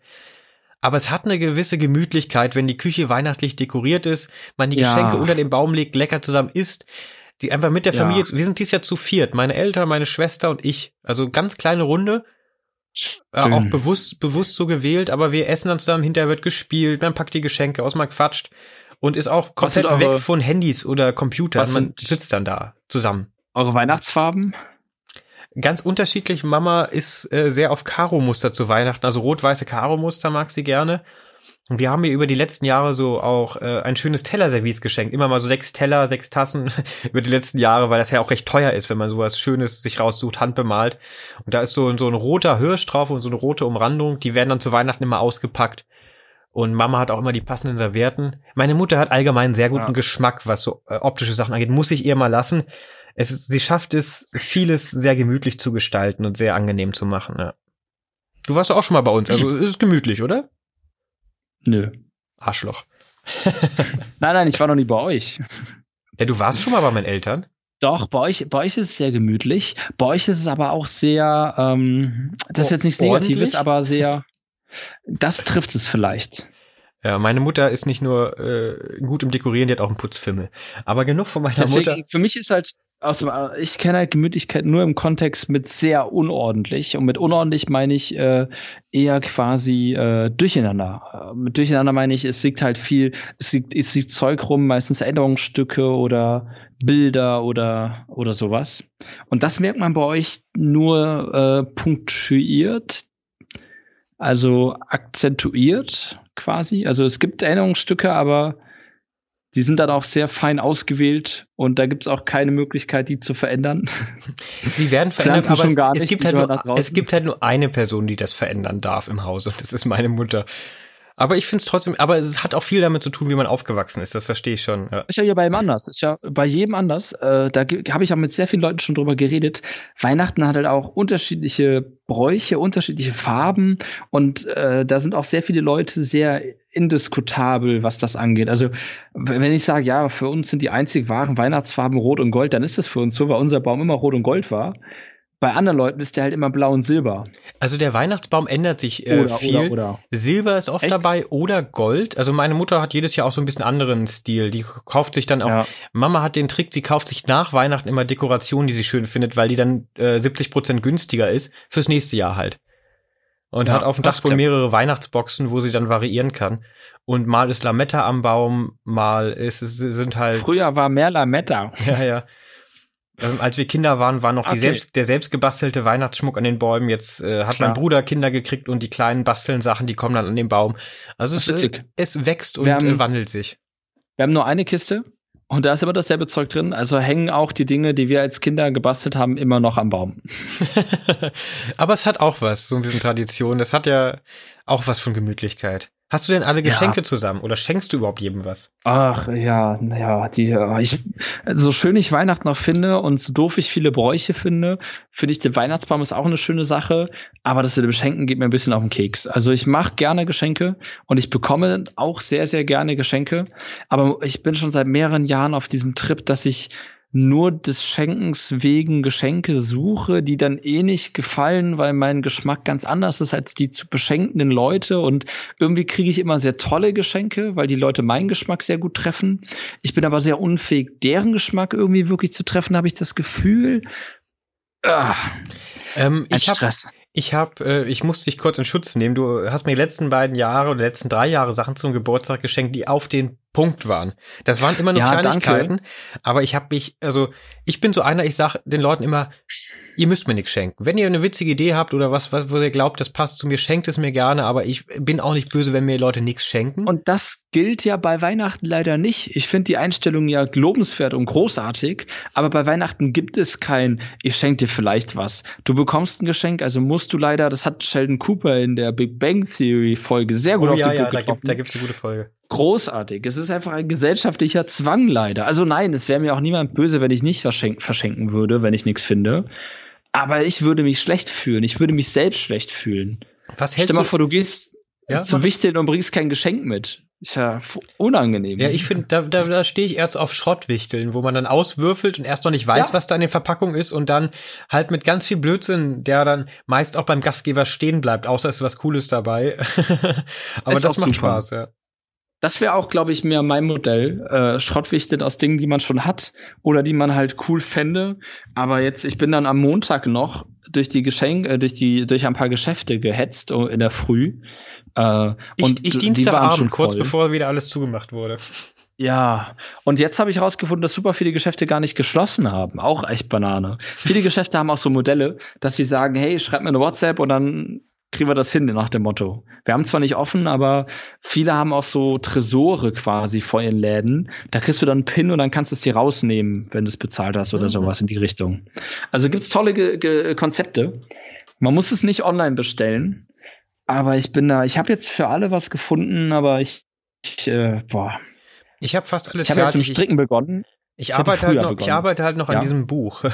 Aber es hat eine gewisse Gemütlichkeit, wenn die Küche weihnachtlich dekoriert ist, man die ja. Geschenke unter den Baum legt, lecker zusammen isst, die einfach mit der Familie, ja. wir sind dies Jahr zu viert, meine Eltern, meine Schwester und ich. Also ganz kleine Runde. Äh, auch bewusst, bewusst so gewählt, aber wir essen dann zusammen, hinterher wird gespielt, man packt die Geschenke aus, man quatscht und ist auch komplett eure, weg von Handys oder Computern. Man sitzt dann da zusammen. Eure Weihnachtsfarben? Ganz unterschiedlich. Mama ist äh, sehr auf Karo-Muster zu Weihnachten, also rot-weiße Karo-Muster mag sie gerne. Und wir haben ihr über die letzten Jahre so auch äh, ein schönes Tellerservice geschenkt. Immer mal so sechs Teller, sechs Tassen [laughs] über die letzten Jahre, weil das ja auch recht teuer ist, wenn man sowas Schönes sich raussucht, handbemalt. Und da ist so, so ein roter Hirsch drauf und so eine rote Umrandung. Die werden dann zu Weihnachten immer ausgepackt. Und Mama hat auch immer die passenden Servietten. Meine Mutter hat allgemein sehr guten ja. Geschmack, was so äh, optische Sachen angeht. Muss ich ihr mal lassen. Es, sie schafft es, vieles sehr gemütlich zu gestalten und sehr angenehm zu machen. Ja. Du warst auch schon mal bei uns, also ist es gemütlich, oder? Nö. Arschloch. [laughs] nein, nein, ich war noch nie bei euch. Ja, du warst schon mal bei meinen Eltern. Doch, bei euch, bei euch ist es sehr gemütlich. Bei euch ist es aber auch sehr, ähm, das ist jetzt nichts Negatives, aber sehr. Das trifft es vielleicht. Ja, meine Mutter ist nicht nur äh, gut im Dekorieren, die hat auch einen Putzfimmel. Aber genug von meiner Deswegen, Mutter. Für mich ist halt, aus ich kenne halt Gemütlichkeit nur im Kontext mit sehr unordentlich. Und mit unordentlich meine ich äh, eher quasi äh, durcheinander. Äh, mit durcheinander meine ich, es liegt halt viel, es liegt, es liegt Zeug rum, meistens Erinnerungsstücke oder Bilder oder, oder sowas. Und das merkt man bei euch nur äh, punktuiert also akzentuiert quasi. Also es gibt Erinnerungsstücke, aber die sind dann auch sehr fein ausgewählt und da gibt es auch keine Möglichkeit, die zu verändern. [laughs] Sie werden verändert, aber es, nicht, es, gibt halt nur, es gibt halt nur eine Person, die das verändern darf im Hause. Das ist meine Mutter. Aber ich finde es trotzdem, aber es hat auch viel damit zu tun, wie man aufgewachsen ist. Das verstehe ich schon. Ja. Ist ja hier bei jedem anders. Ist ja bei jedem anders. Äh, da habe ich auch mit sehr vielen Leuten schon drüber geredet. Weihnachten hat halt auch unterschiedliche Bräuche, unterschiedliche Farben und äh, da sind auch sehr viele Leute sehr indiskutabel, was das angeht. Also wenn ich sage, ja, für uns sind die einzig wahren Weihnachtsfarben Rot und Gold, dann ist das für uns so, weil unser Baum immer Rot und Gold war. Bei anderen Leuten ist der halt immer blau und silber. Also der Weihnachtsbaum ändert sich äh, oder, viel. Oder, oder. Silber ist oft Echt? dabei oder Gold. Also meine Mutter hat jedes Jahr auch so ein bisschen anderen Stil. Die kauft sich dann auch. Ja. Mama hat den Trick, sie kauft sich nach Weihnachten immer Dekorationen, die sie schön findet, weil die dann äh, 70 Prozent günstiger ist fürs nächste Jahr halt. Und ja, hat auf dem Dach wohl mehrere Weihnachtsboxen, wo sie dann variieren kann. Und mal ist Lametta am Baum, mal ist es sind halt. Früher war mehr Lametta. Ja, ja. Ähm, als wir Kinder waren, war noch okay. selbst, der selbstgebastelte Weihnachtsschmuck an den Bäumen. Jetzt äh, hat Klar. mein Bruder Kinder gekriegt und die kleinen basteln Sachen, die kommen dann an den Baum. Also es, äh, es, wächst und haben, äh, wandelt sich. Wir haben nur eine Kiste und da ist immer dasselbe Zeug drin. Also hängen auch die Dinge, die wir als Kinder gebastelt haben, immer noch am Baum. [laughs] Aber es hat auch was, so ein bisschen Tradition. Das hat ja auch was von Gemütlichkeit. Hast du denn alle Geschenke ja. zusammen oder schenkst du überhaupt jedem was? Ach ja, ja, die ich so schön ich Weihnachten noch finde und so doof ich viele Bräuche finde, finde ich der Weihnachtsbaum ist auch eine schöne Sache, aber das mit dem Schenken geht mir ein bisschen auf den Keks. Also ich mache gerne Geschenke und ich bekomme auch sehr sehr gerne Geschenke, aber ich bin schon seit mehreren Jahren auf diesem Trip, dass ich nur des Schenkens wegen Geschenke suche, die dann eh nicht gefallen, weil mein Geschmack ganz anders ist als die zu beschenkenden Leute. Und irgendwie kriege ich immer sehr tolle Geschenke, weil die Leute meinen Geschmack sehr gut treffen. Ich bin aber sehr unfähig, deren Geschmack irgendwie wirklich zu treffen, habe ich das Gefühl. Ah, ähm, ich habe ich habe, äh, ich musste dich kurz in Schutz nehmen. Du hast mir die letzten beiden Jahre oder letzten drei Jahre Sachen zum Geburtstag geschenkt, die auf den Punkt waren. Das waren immer nur ja, Kleinigkeiten, danke. aber ich habe mich, also ich bin so einer, ich sag den Leuten immer, ihr müsst mir nichts schenken. Wenn ihr eine witzige Idee habt oder was, was wo ihr glaubt, das passt zu mir, schenkt es mir gerne, aber ich bin auch nicht böse, wenn mir Leute nichts schenken. Und das gilt ja bei Weihnachten leider nicht. Ich finde die Einstellung ja lobenswert und großartig, aber bei Weihnachten gibt es kein, ich schenke dir vielleicht was. Du bekommst ein Geschenk, also musst du leider, das hat Sheldon Cooper in der Big Bang Theory Folge sehr gut oh, auf ja, den ja, da gibt, da gibt's eine gute Folge großartig. Es ist einfach ein gesellschaftlicher Zwang leider. Also nein, es wäre mir auch niemand böse, wenn ich nicht verschenken, verschenken würde, wenn ich nichts finde. Aber ich würde mich schlecht fühlen. Ich würde mich selbst schlecht fühlen. Was hältst Stell mal vor, du gehst ja, zum Wichteln und bringst kein Geschenk mit. Ist ja unangenehm. Ja, ich finde, da, da, da stehe ich erst auf Schrottwichteln, wo man dann auswürfelt und erst noch nicht weiß, ja. was da in der Verpackung ist und dann halt mit ganz viel Blödsinn, der dann meist auch beim Gastgeber stehen bleibt, außer es ist was Cooles dabei. [laughs] Aber ist das macht super. Spaß, ja. Das wäre auch, glaube ich, mehr mein Modell. Äh, Schrottwichteln aus Dingen, die man schon hat oder die man halt cool fände. Aber jetzt, ich bin dann am Montag noch durch die Geschenke, äh, durch die, durch ein paar Geschäfte gehetzt oh, in der Früh. Äh, ich, und ich Dienstagabend, kurz bevor wieder alles zugemacht wurde. Ja, und jetzt habe ich herausgefunden, dass super viele Geschäfte gar nicht geschlossen haben. Auch echt Banane. viele Geschäfte haben auch so Modelle, dass sie sagen, hey, schreib mir eine WhatsApp und dann kriegen wir das hin nach dem Motto. Wir haben zwar nicht offen, aber viele haben auch so Tresore quasi vor ihren Läden. Da kriegst du dann einen Pin und dann kannst du es dir rausnehmen, wenn du es bezahlt hast oder mhm. sowas in die Richtung. Also gibt's tolle Ge Ge Konzepte. Man muss es nicht online bestellen, aber ich bin da, ich habe jetzt für alle was gefunden, aber ich, ich äh, boah. Ich habe fast alles ich hab fertig. Ich habe jetzt Stricken begonnen. Ich arbeite, halt noch, ich arbeite halt noch ja. an diesem Buch.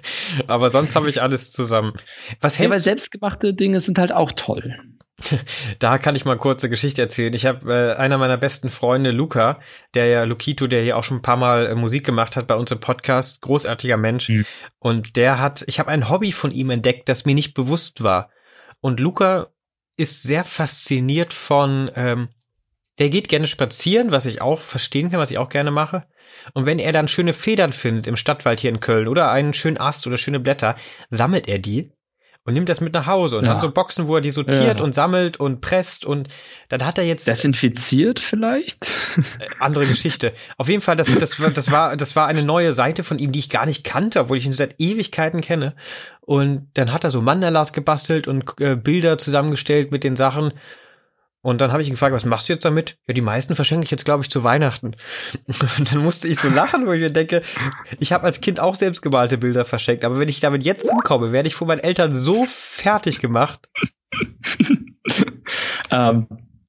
[laughs] Aber sonst habe ich alles zusammen. Was hältst ja, weil selbstgemachte Dinge sind halt auch toll. [laughs] Da kann ich mal kurze Geschichte erzählen. Ich habe äh, einer meiner besten Freunde, Luca, der ja Lukito, der hier auch schon ein paar Mal äh, Musik gemacht hat bei uns im Podcast, großartiger Mensch. Mhm. Und der hat, ich habe ein Hobby von ihm entdeckt, das mir nicht bewusst war. Und Luca ist sehr fasziniert von, ähm, der geht gerne spazieren, was ich auch verstehen kann, was ich auch gerne mache. Und wenn er dann schöne Federn findet im Stadtwald hier in Köln oder einen schönen Ast oder schöne Blätter, sammelt er die. und nimmt das mit nach Hause und ja. hat so Boxen, wo er die sortiert ja. und sammelt und presst und dann hat er jetzt desinfiziert vielleicht äh, andere Geschichte. Auf jeden Fall, das das das war das war eine neue Seite von ihm, die ich gar nicht kannte, obwohl ich ihn seit Ewigkeiten kenne. Und dann hat er so Mandalas gebastelt und äh, Bilder zusammengestellt mit den Sachen und dann habe ich ihn gefragt, was machst du jetzt damit? Ja, die meisten verschenke ich jetzt, glaube ich, zu Weihnachten. [laughs] Und dann musste ich so lachen, wo ich mir denke, ich habe als Kind auch selbstgemalte Bilder verschenkt, aber wenn ich damit jetzt ankomme, werde ich von meinen Eltern so fertig gemacht. [laughs] ähm,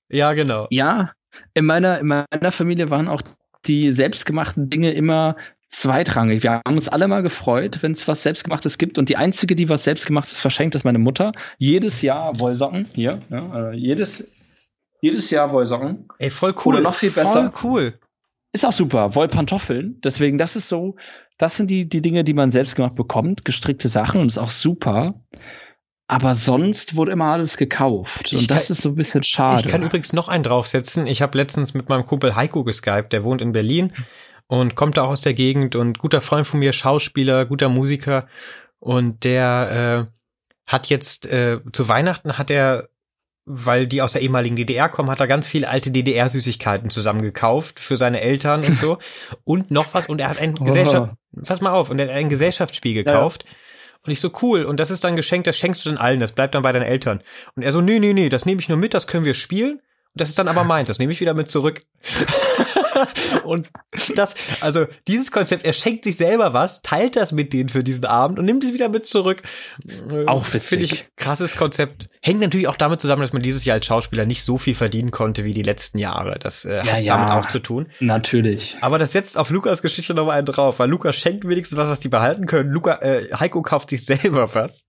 ja, genau. Ja, in meiner, in meiner Familie waren auch die selbstgemachten Dinge immer zweitrangig. Wir haben uns alle mal gefreut, wenn es was Selbstgemachtes gibt. Und die einzige, die was Selbstgemachtes verschenkt, ist meine Mutter. Jedes Jahr Wollsocken, hier, ja, äh, jedes jedes Jahr Wollsocken. Ey, voll cool. Oder noch viel besser. Voll cool. Ist auch super. Wollpantoffeln. Deswegen, das ist so, das sind die, die Dinge, die man selbst gemacht bekommt. Gestrickte Sachen und ist auch super. Aber sonst wurde immer alles gekauft. Und das ist so ein bisschen schade. Ich kann übrigens noch einen draufsetzen. Ich habe letztens mit meinem Kumpel Heiko geskypt, der wohnt in Berlin und kommt da auch aus der Gegend und guter Freund von mir, Schauspieler, guter Musiker. Und der äh, hat jetzt äh, zu Weihnachten hat er weil die aus der ehemaligen DDR kommen, hat er ganz viele alte DDR-Süßigkeiten zusammengekauft für seine Eltern und so. [laughs] Und noch was. Und er hat ein oh. Gesellschaft, pass mal auf, und er hat ein Gesellschaftsspiel gekauft. Ja. Und ich so, cool, und das ist dann Geschenk, das schenkst du dann allen, das bleibt dann bei deinen Eltern. Und er so, nee, nee, nee, das nehme ich nur mit, das können wir spielen. Das ist dann aber meins, das nehme ich wieder mit zurück. [laughs] [laughs] und das, also dieses Konzept, er schenkt sich selber was, teilt das mit denen für diesen Abend und nimmt es wieder mit zurück. Auch witzig. Finde ich krasses Konzept. Hängt natürlich auch damit zusammen, dass man dieses Jahr als Schauspieler nicht so viel verdienen konnte wie die letzten Jahre. Das äh, ja, hat ja, damit auch zu tun. Natürlich. Aber das setzt auf Lukas Geschichte nochmal einen drauf, weil Lukas schenkt wenigstens was, was die behalten können. Luca, äh, Heiko kauft sich selber was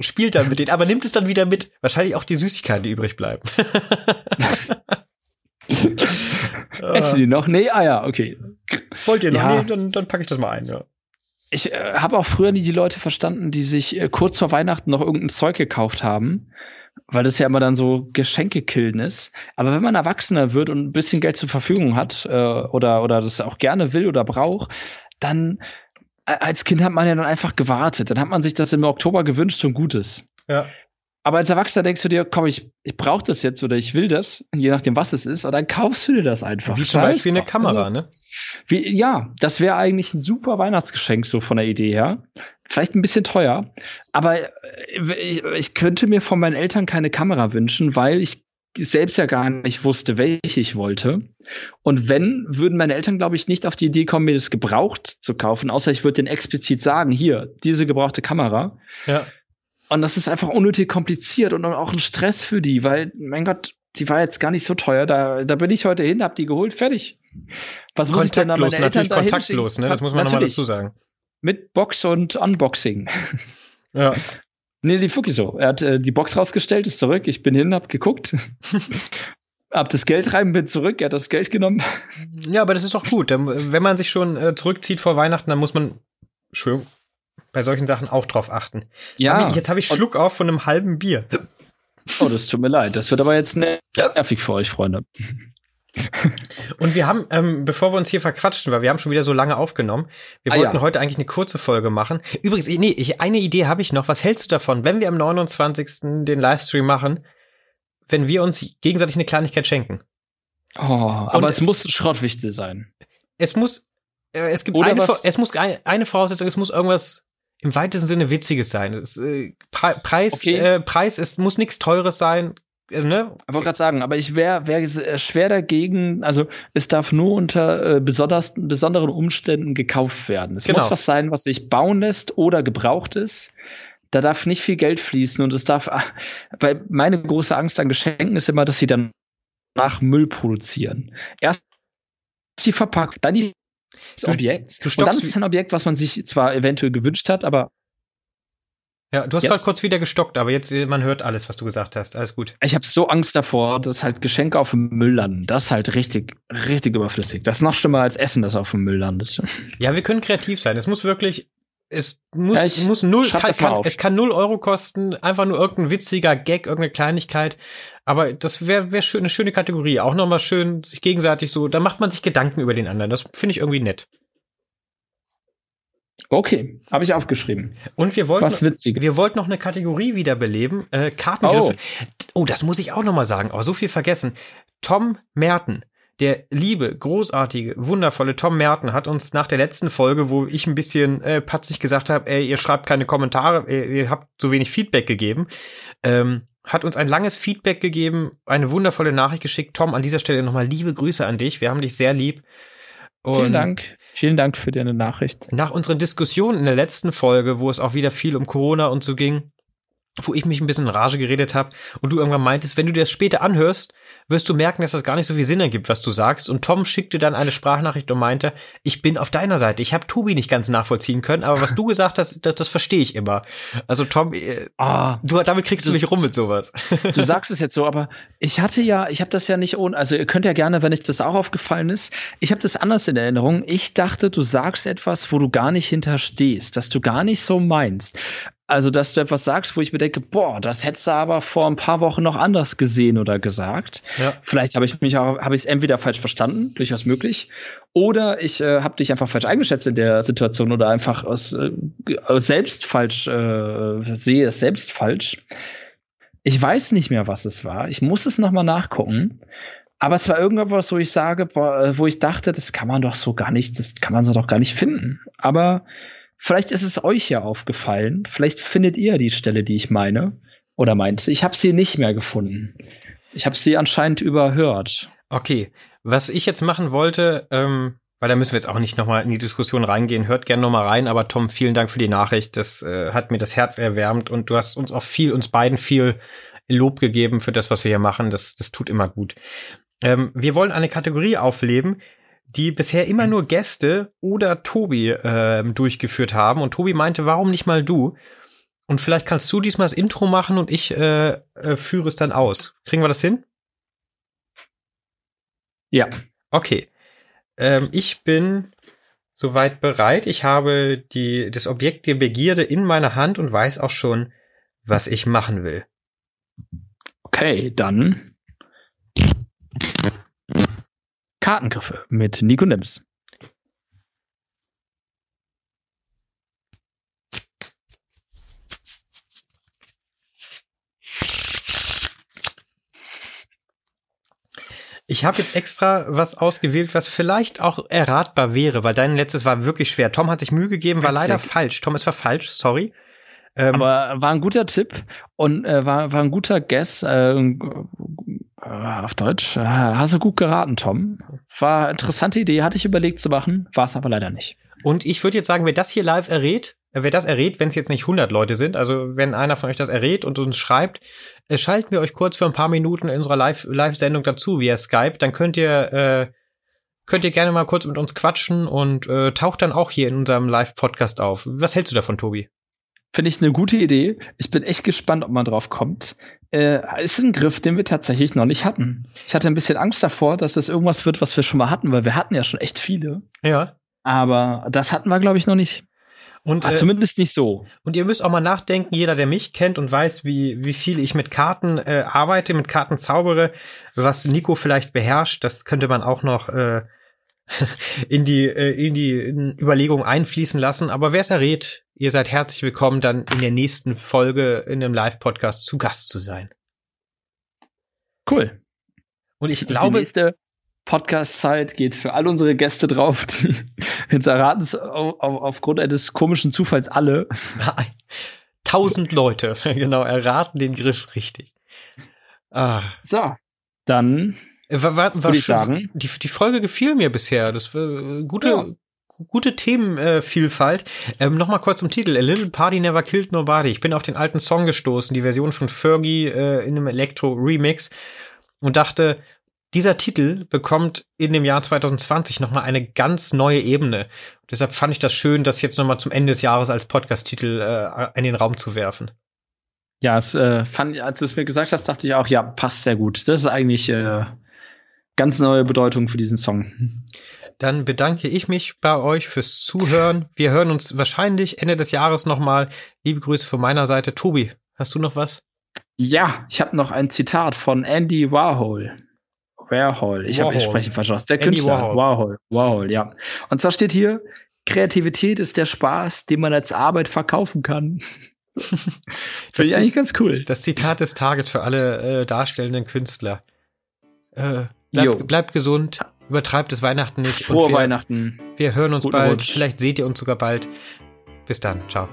spielt dann mit denen, aber nimmt es dann wieder mit. Wahrscheinlich auch die Süßigkeiten, die übrig bleiben. [laughs] Essen die noch? Nee, ah ja, okay. Wollt ihr noch? Ja. Nee, dann, dann packe ich das mal ein, ja. Ich äh, habe auch früher nie die Leute verstanden, die sich äh, kurz vor Weihnachten noch irgendein Zeug gekauft haben, weil das ja immer dann so Geschenkekillen ist. Aber wenn man erwachsener wird und ein bisschen Geld zur Verfügung hat äh, oder, oder das auch gerne will oder braucht, dann als Kind hat man ja dann einfach gewartet. Dann hat man sich das im Oktober gewünscht und Gutes. Ja. Aber als Erwachsener denkst du dir, komm, ich, ich brauche das jetzt oder ich will das, je nachdem, was es ist, und dann kaufst du dir das einfach. Wie zum Beispiel eine Kamera, also, ne? Wie, ja, das wäre eigentlich ein super Weihnachtsgeschenk, so von der Idee her. Vielleicht ein bisschen teuer, aber äh, ich, ich könnte mir von meinen Eltern keine Kamera wünschen, weil ich selbst ja gar nicht wusste, welche ich wollte. Und wenn, würden meine Eltern, glaube ich, nicht auf die Idee kommen, mir das gebraucht zu kaufen, außer ich würde denen explizit sagen, hier, diese gebrauchte Kamera. Ja. Und das ist einfach unnötig kompliziert und auch ein Stress für die, weil, mein Gott, die war jetzt gar nicht so teuer. Da, da bin ich heute hin, hab die geholt, fertig. Was muss ich denn dann meine Eltern natürlich kontaktlos, ne? Das muss man nochmal dazu sagen. Mit Box und Unboxing. Ja. [laughs] Nee, lief wirklich so. Er hat äh, die Box rausgestellt, ist zurück. Ich bin hin, hab geguckt. [laughs] hab das Geld rein, bin zurück. Er hat das Geld genommen. Ja, aber das ist doch gut. Wenn man sich schon äh, zurückzieht vor Weihnachten, dann muss man, Entschuldigung, bei solchen Sachen auch drauf achten. Ja. Hab ich, jetzt habe ich Schluck auf von einem halben Bier. Oh, das tut mir leid. Das wird aber jetzt nervig für euch, Freunde. Und wir haben, ähm, bevor wir uns hier verquatschen, weil wir haben schon wieder so lange aufgenommen, wir ah, wollten ja. heute eigentlich eine kurze Folge machen. Übrigens, nee, ich, eine Idee habe ich noch. Was hältst du davon, wenn wir am 29. den Livestream machen, wenn wir uns gegenseitig eine Kleinigkeit schenken? Oh, aber Und, es muss Schrottwichtel sein. Es muss, äh, es gibt eine, es muss eine Voraussetzung, es muss irgendwas im weitesten Sinne Witziges sein. Es, äh, Pre Preis, okay. äh, Preis, es muss nichts Teures sein, also, ne? Aber gerade sagen, aber ich wäre wär äh, schwer dagegen, also es darf nur unter äh, besonders, besonderen Umständen gekauft werden. Es genau. muss was sein, was sich bauen lässt oder gebraucht ist. Da darf nicht viel Geld fließen und es darf, ah, weil meine große Angst an Geschenken ist immer, dass sie dann nach Müll produzieren. Erst die Verpackung, dann die das Objekt. und dann ist es ein Objekt, was man sich zwar eventuell gewünscht hat, aber ja, du hast gerade kurz wieder gestockt, aber jetzt, man hört alles, was du gesagt hast. Alles gut. Ich habe so Angst davor, dass halt Geschenke auf dem Müll landen. Das ist halt richtig, richtig überflüssig. Das ist noch schlimmer als Essen, das auf dem Müll landet. Ja, wir können kreativ sein. Es muss wirklich, es muss, ja, muss null, kann, kann, es kann null Euro kosten, einfach nur irgendein witziger Gag, irgendeine Kleinigkeit. Aber das wäre wär schön, eine schöne Kategorie. Auch nochmal schön, sich gegenseitig so, da macht man sich Gedanken über den anderen. Das finde ich irgendwie nett. Okay, habe ich aufgeschrieben. Und wir wollten, Was witzig. wir wollten noch eine Kategorie wiederbeleben. Äh, Kartengriffe. Oh. oh, das muss ich auch noch mal sagen. Aber so viel vergessen. Tom Merten, der liebe, großartige, wundervolle Tom Merten hat uns nach der letzten Folge, wo ich ein bisschen äh, patzig gesagt habe, ey, ihr schreibt keine Kommentare, ihr, ihr habt so wenig Feedback gegeben, ähm, hat uns ein langes Feedback gegeben, eine wundervolle Nachricht geschickt. Tom, an dieser Stelle nochmal liebe Grüße an dich. Wir haben dich sehr lieb. Und Vielen Dank. Vielen Dank für deine Nachricht. Nach unserer Diskussion in der letzten Folge, wo es auch wieder viel um Corona und so ging, wo ich mich ein bisschen in Rage geredet habe und du irgendwann meintest, wenn du dir das später anhörst, wirst du merken, dass das gar nicht so viel Sinn ergibt, was du sagst. Und Tom schickte dann eine Sprachnachricht und meinte, ich bin auf deiner Seite. Ich habe Tobi nicht ganz nachvollziehen können, aber was du [laughs] gesagt hast, das, das verstehe ich immer. Also Tom, ah, du, damit kriegst du, du mich rum mit sowas. Du sagst es jetzt so, aber ich hatte ja, ich habe das ja nicht ohne, also ihr könnt ja gerne, wenn euch das auch aufgefallen ist, ich habe das anders in Erinnerung. Ich dachte, du sagst etwas, wo du gar nicht hinterstehst, dass du gar nicht so meinst. Also, dass du etwas sagst, wo ich mir denke, boah, das hättest du aber vor ein paar Wochen noch anders gesehen oder gesagt. Ja. Vielleicht habe ich mich auch, habe ich es entweder falsch verstanden, durchaus möglich, oder ich äh, habe dich einfach falsch eingeschätzt in der Situation oder einfach aus, äh, selbst falsch äh, sehe es selbst falsch. Ich weiß nicht mehr, was es war. Ich muss es noch mal nachgucken. Aber es war irgendwas, wo ich sage, boah, äh, wo ich dachte, das kann man doch so gar nicht, das kann man so doch gar nicht finden. Aber Vielleicht ist es euch ja aufgefallen. Vielleicht findet ihr die Stelle, die ich meine oder meinte. Ich habe sie nicht mehr gefunden. Ich habe sie anscheinend überhört. Okay, was ich jetzt machen wollte, ähm, weil da müssen wir jetzt auch nicht nochmal in die Diskussion reingehen. Hört gerne nochmal rein, aber Tom, vielen Dank für die Nachricht. Das äh, hat mir das Herz erwärmt und du hast uns auch viel, uns beiden viel Lob gegeben für das, was wir hier machen. Das, das tut immer gut. Ähm, wir wollen eine Kategorie aufleben, die bisher immer nur Gäste oder Tobi äh, durchgeführt haben. Und Tobi meinte, warum nicht mal du? Und vielleicht kannst du diesmal das Intro machen und ich äh, äh, führe es dann aus. Kriegen wir das hin? Ja. Okay. Ähm, ich bin soweit bereit. Ich habe die, das Objekt der Begierde in meiner Hand und weiß auch schon, was ich machen will. Okay, dann Kartengriffe mit Nico Nims. Ich habe jetzt extra was ausgewählt, was vielleicht auch erratbar wäre, weil dein letztes war wirklich schwer. Tom hat sich Mühe gegeben, war leider falsch. Tom, es war falsch, sorry. Ähm, Aber war ein guter Tipp und äh, war, war ein guter Guess. Äh, auf Deutsch. Äh, hast du gut geraten, Tom. War interessante Idee, hatte ich überlegt zu machen, war es aber leider nicht. Und ich würde jetzt sagen, wer das hier live errät, äh, wer das errät, wenn es jetzt nicht 100 Leute sind, also wenn einer von euch das errät und uns schreibt, schalten wir euch kurz für ein paar Minuten in unserer Live-Sendung Live dazu via Skype. Dann könnt ihr äh, könnt ihr gerne mal kurz mit uns quatschen und äh, taucht dann auch hier in unserem Live-Podcast auf. Was hältst du davon, Tobi? Finde ich eine gute Idee. Ich bin echt gespannt, ob man drauf kommt. Äh, ist ein Griff, den wir tatsächlich noch nicht hatten. Ich hatte ein bisschen Angst davor, dass das irgendwas wird, was wir schon mal hatten, weil wir hatten ja schon echt viele. Ja. Aber das hatten wir, glaube ich, noch nicht. Und, äh, zumindest nicht so. Und ihr müsst auch mal nachdenken, jeder, der mich kennt und weiß, wie, wie viel ich mit Karten äh, arbeite, mit Karten zaubere, was Nico vielleicht beherrscht, das könnte man auch noch äh, in die, äh, in die Überlegung einfließen lassen. Aber wer es errät, ihr seid herzlich willkommen, dann in der nächsten Folge in einem Live-Podcast zu Gast zu sein. Cool. Und ich glaube. Die nächste Podcast-Zeit geht für all unsere Gäste drauf, die [laughs] jetzt erraten es auf, aufgrund eines komischen Zufalls alle. Tausend Leute, [laughs] genau, erraten den Griff richtig. Ah. So, dann war, war, war ich sagen. Die, die Folge gefiel mir bisher. Das war äh, gute, ja. gute Themenvielfalt. Äh, ähm, Nochmal kurz zum Titel. A Little Party Never Killed Nobody. Ich bin auf den alten Song gestoßen, die Version von Fergie äh, in einem Elektro-Remix und dachte, dieser Titel bekommt in dem Jahr 2020 nochmal eine ganz neue Ebene. Deshalb fand ich das schön, das jetzt nochmal zum Ende des Jahres als Podcast-Titel äh, in den Raum zu werfen. Ja, es äh, fand, als du es mir gesagt hast, dachte ich auch, ja, passt sehr gut. Das ist eigentlich äh, ganz neue Bedeutung für diesen Song. Dann bedanke ich mich bei euch fürs Zuhören. Wir hören uns wahrscheinlich Ende des Jahres nochmal. Liebe Grüße von meiner Seite. Tobi, hast du noch was? Ja, ich habe noch ein Zitat von Andy Warhol. Warhol. Ich habe sprechen aus. Der Andy Künstler Warhol. Warhol. Warhol, ja. Und zwar steht hier: Kreativität ist der Spaß, den man als Arbeit verkaufen kann. [laughs] Finde ich eigentlich ganz cool. Das Zitat des Tages für alle äh, darstellenden Künstler. Äh, bleibt, bleibt gesund, übertreibt es Weihnachten nicht. Frohe wir, Weihnachten. Wir hören uns Guten bald. Rutsch. Vielleicht seht ihr uns sogar bald. Bis dann. Ciao.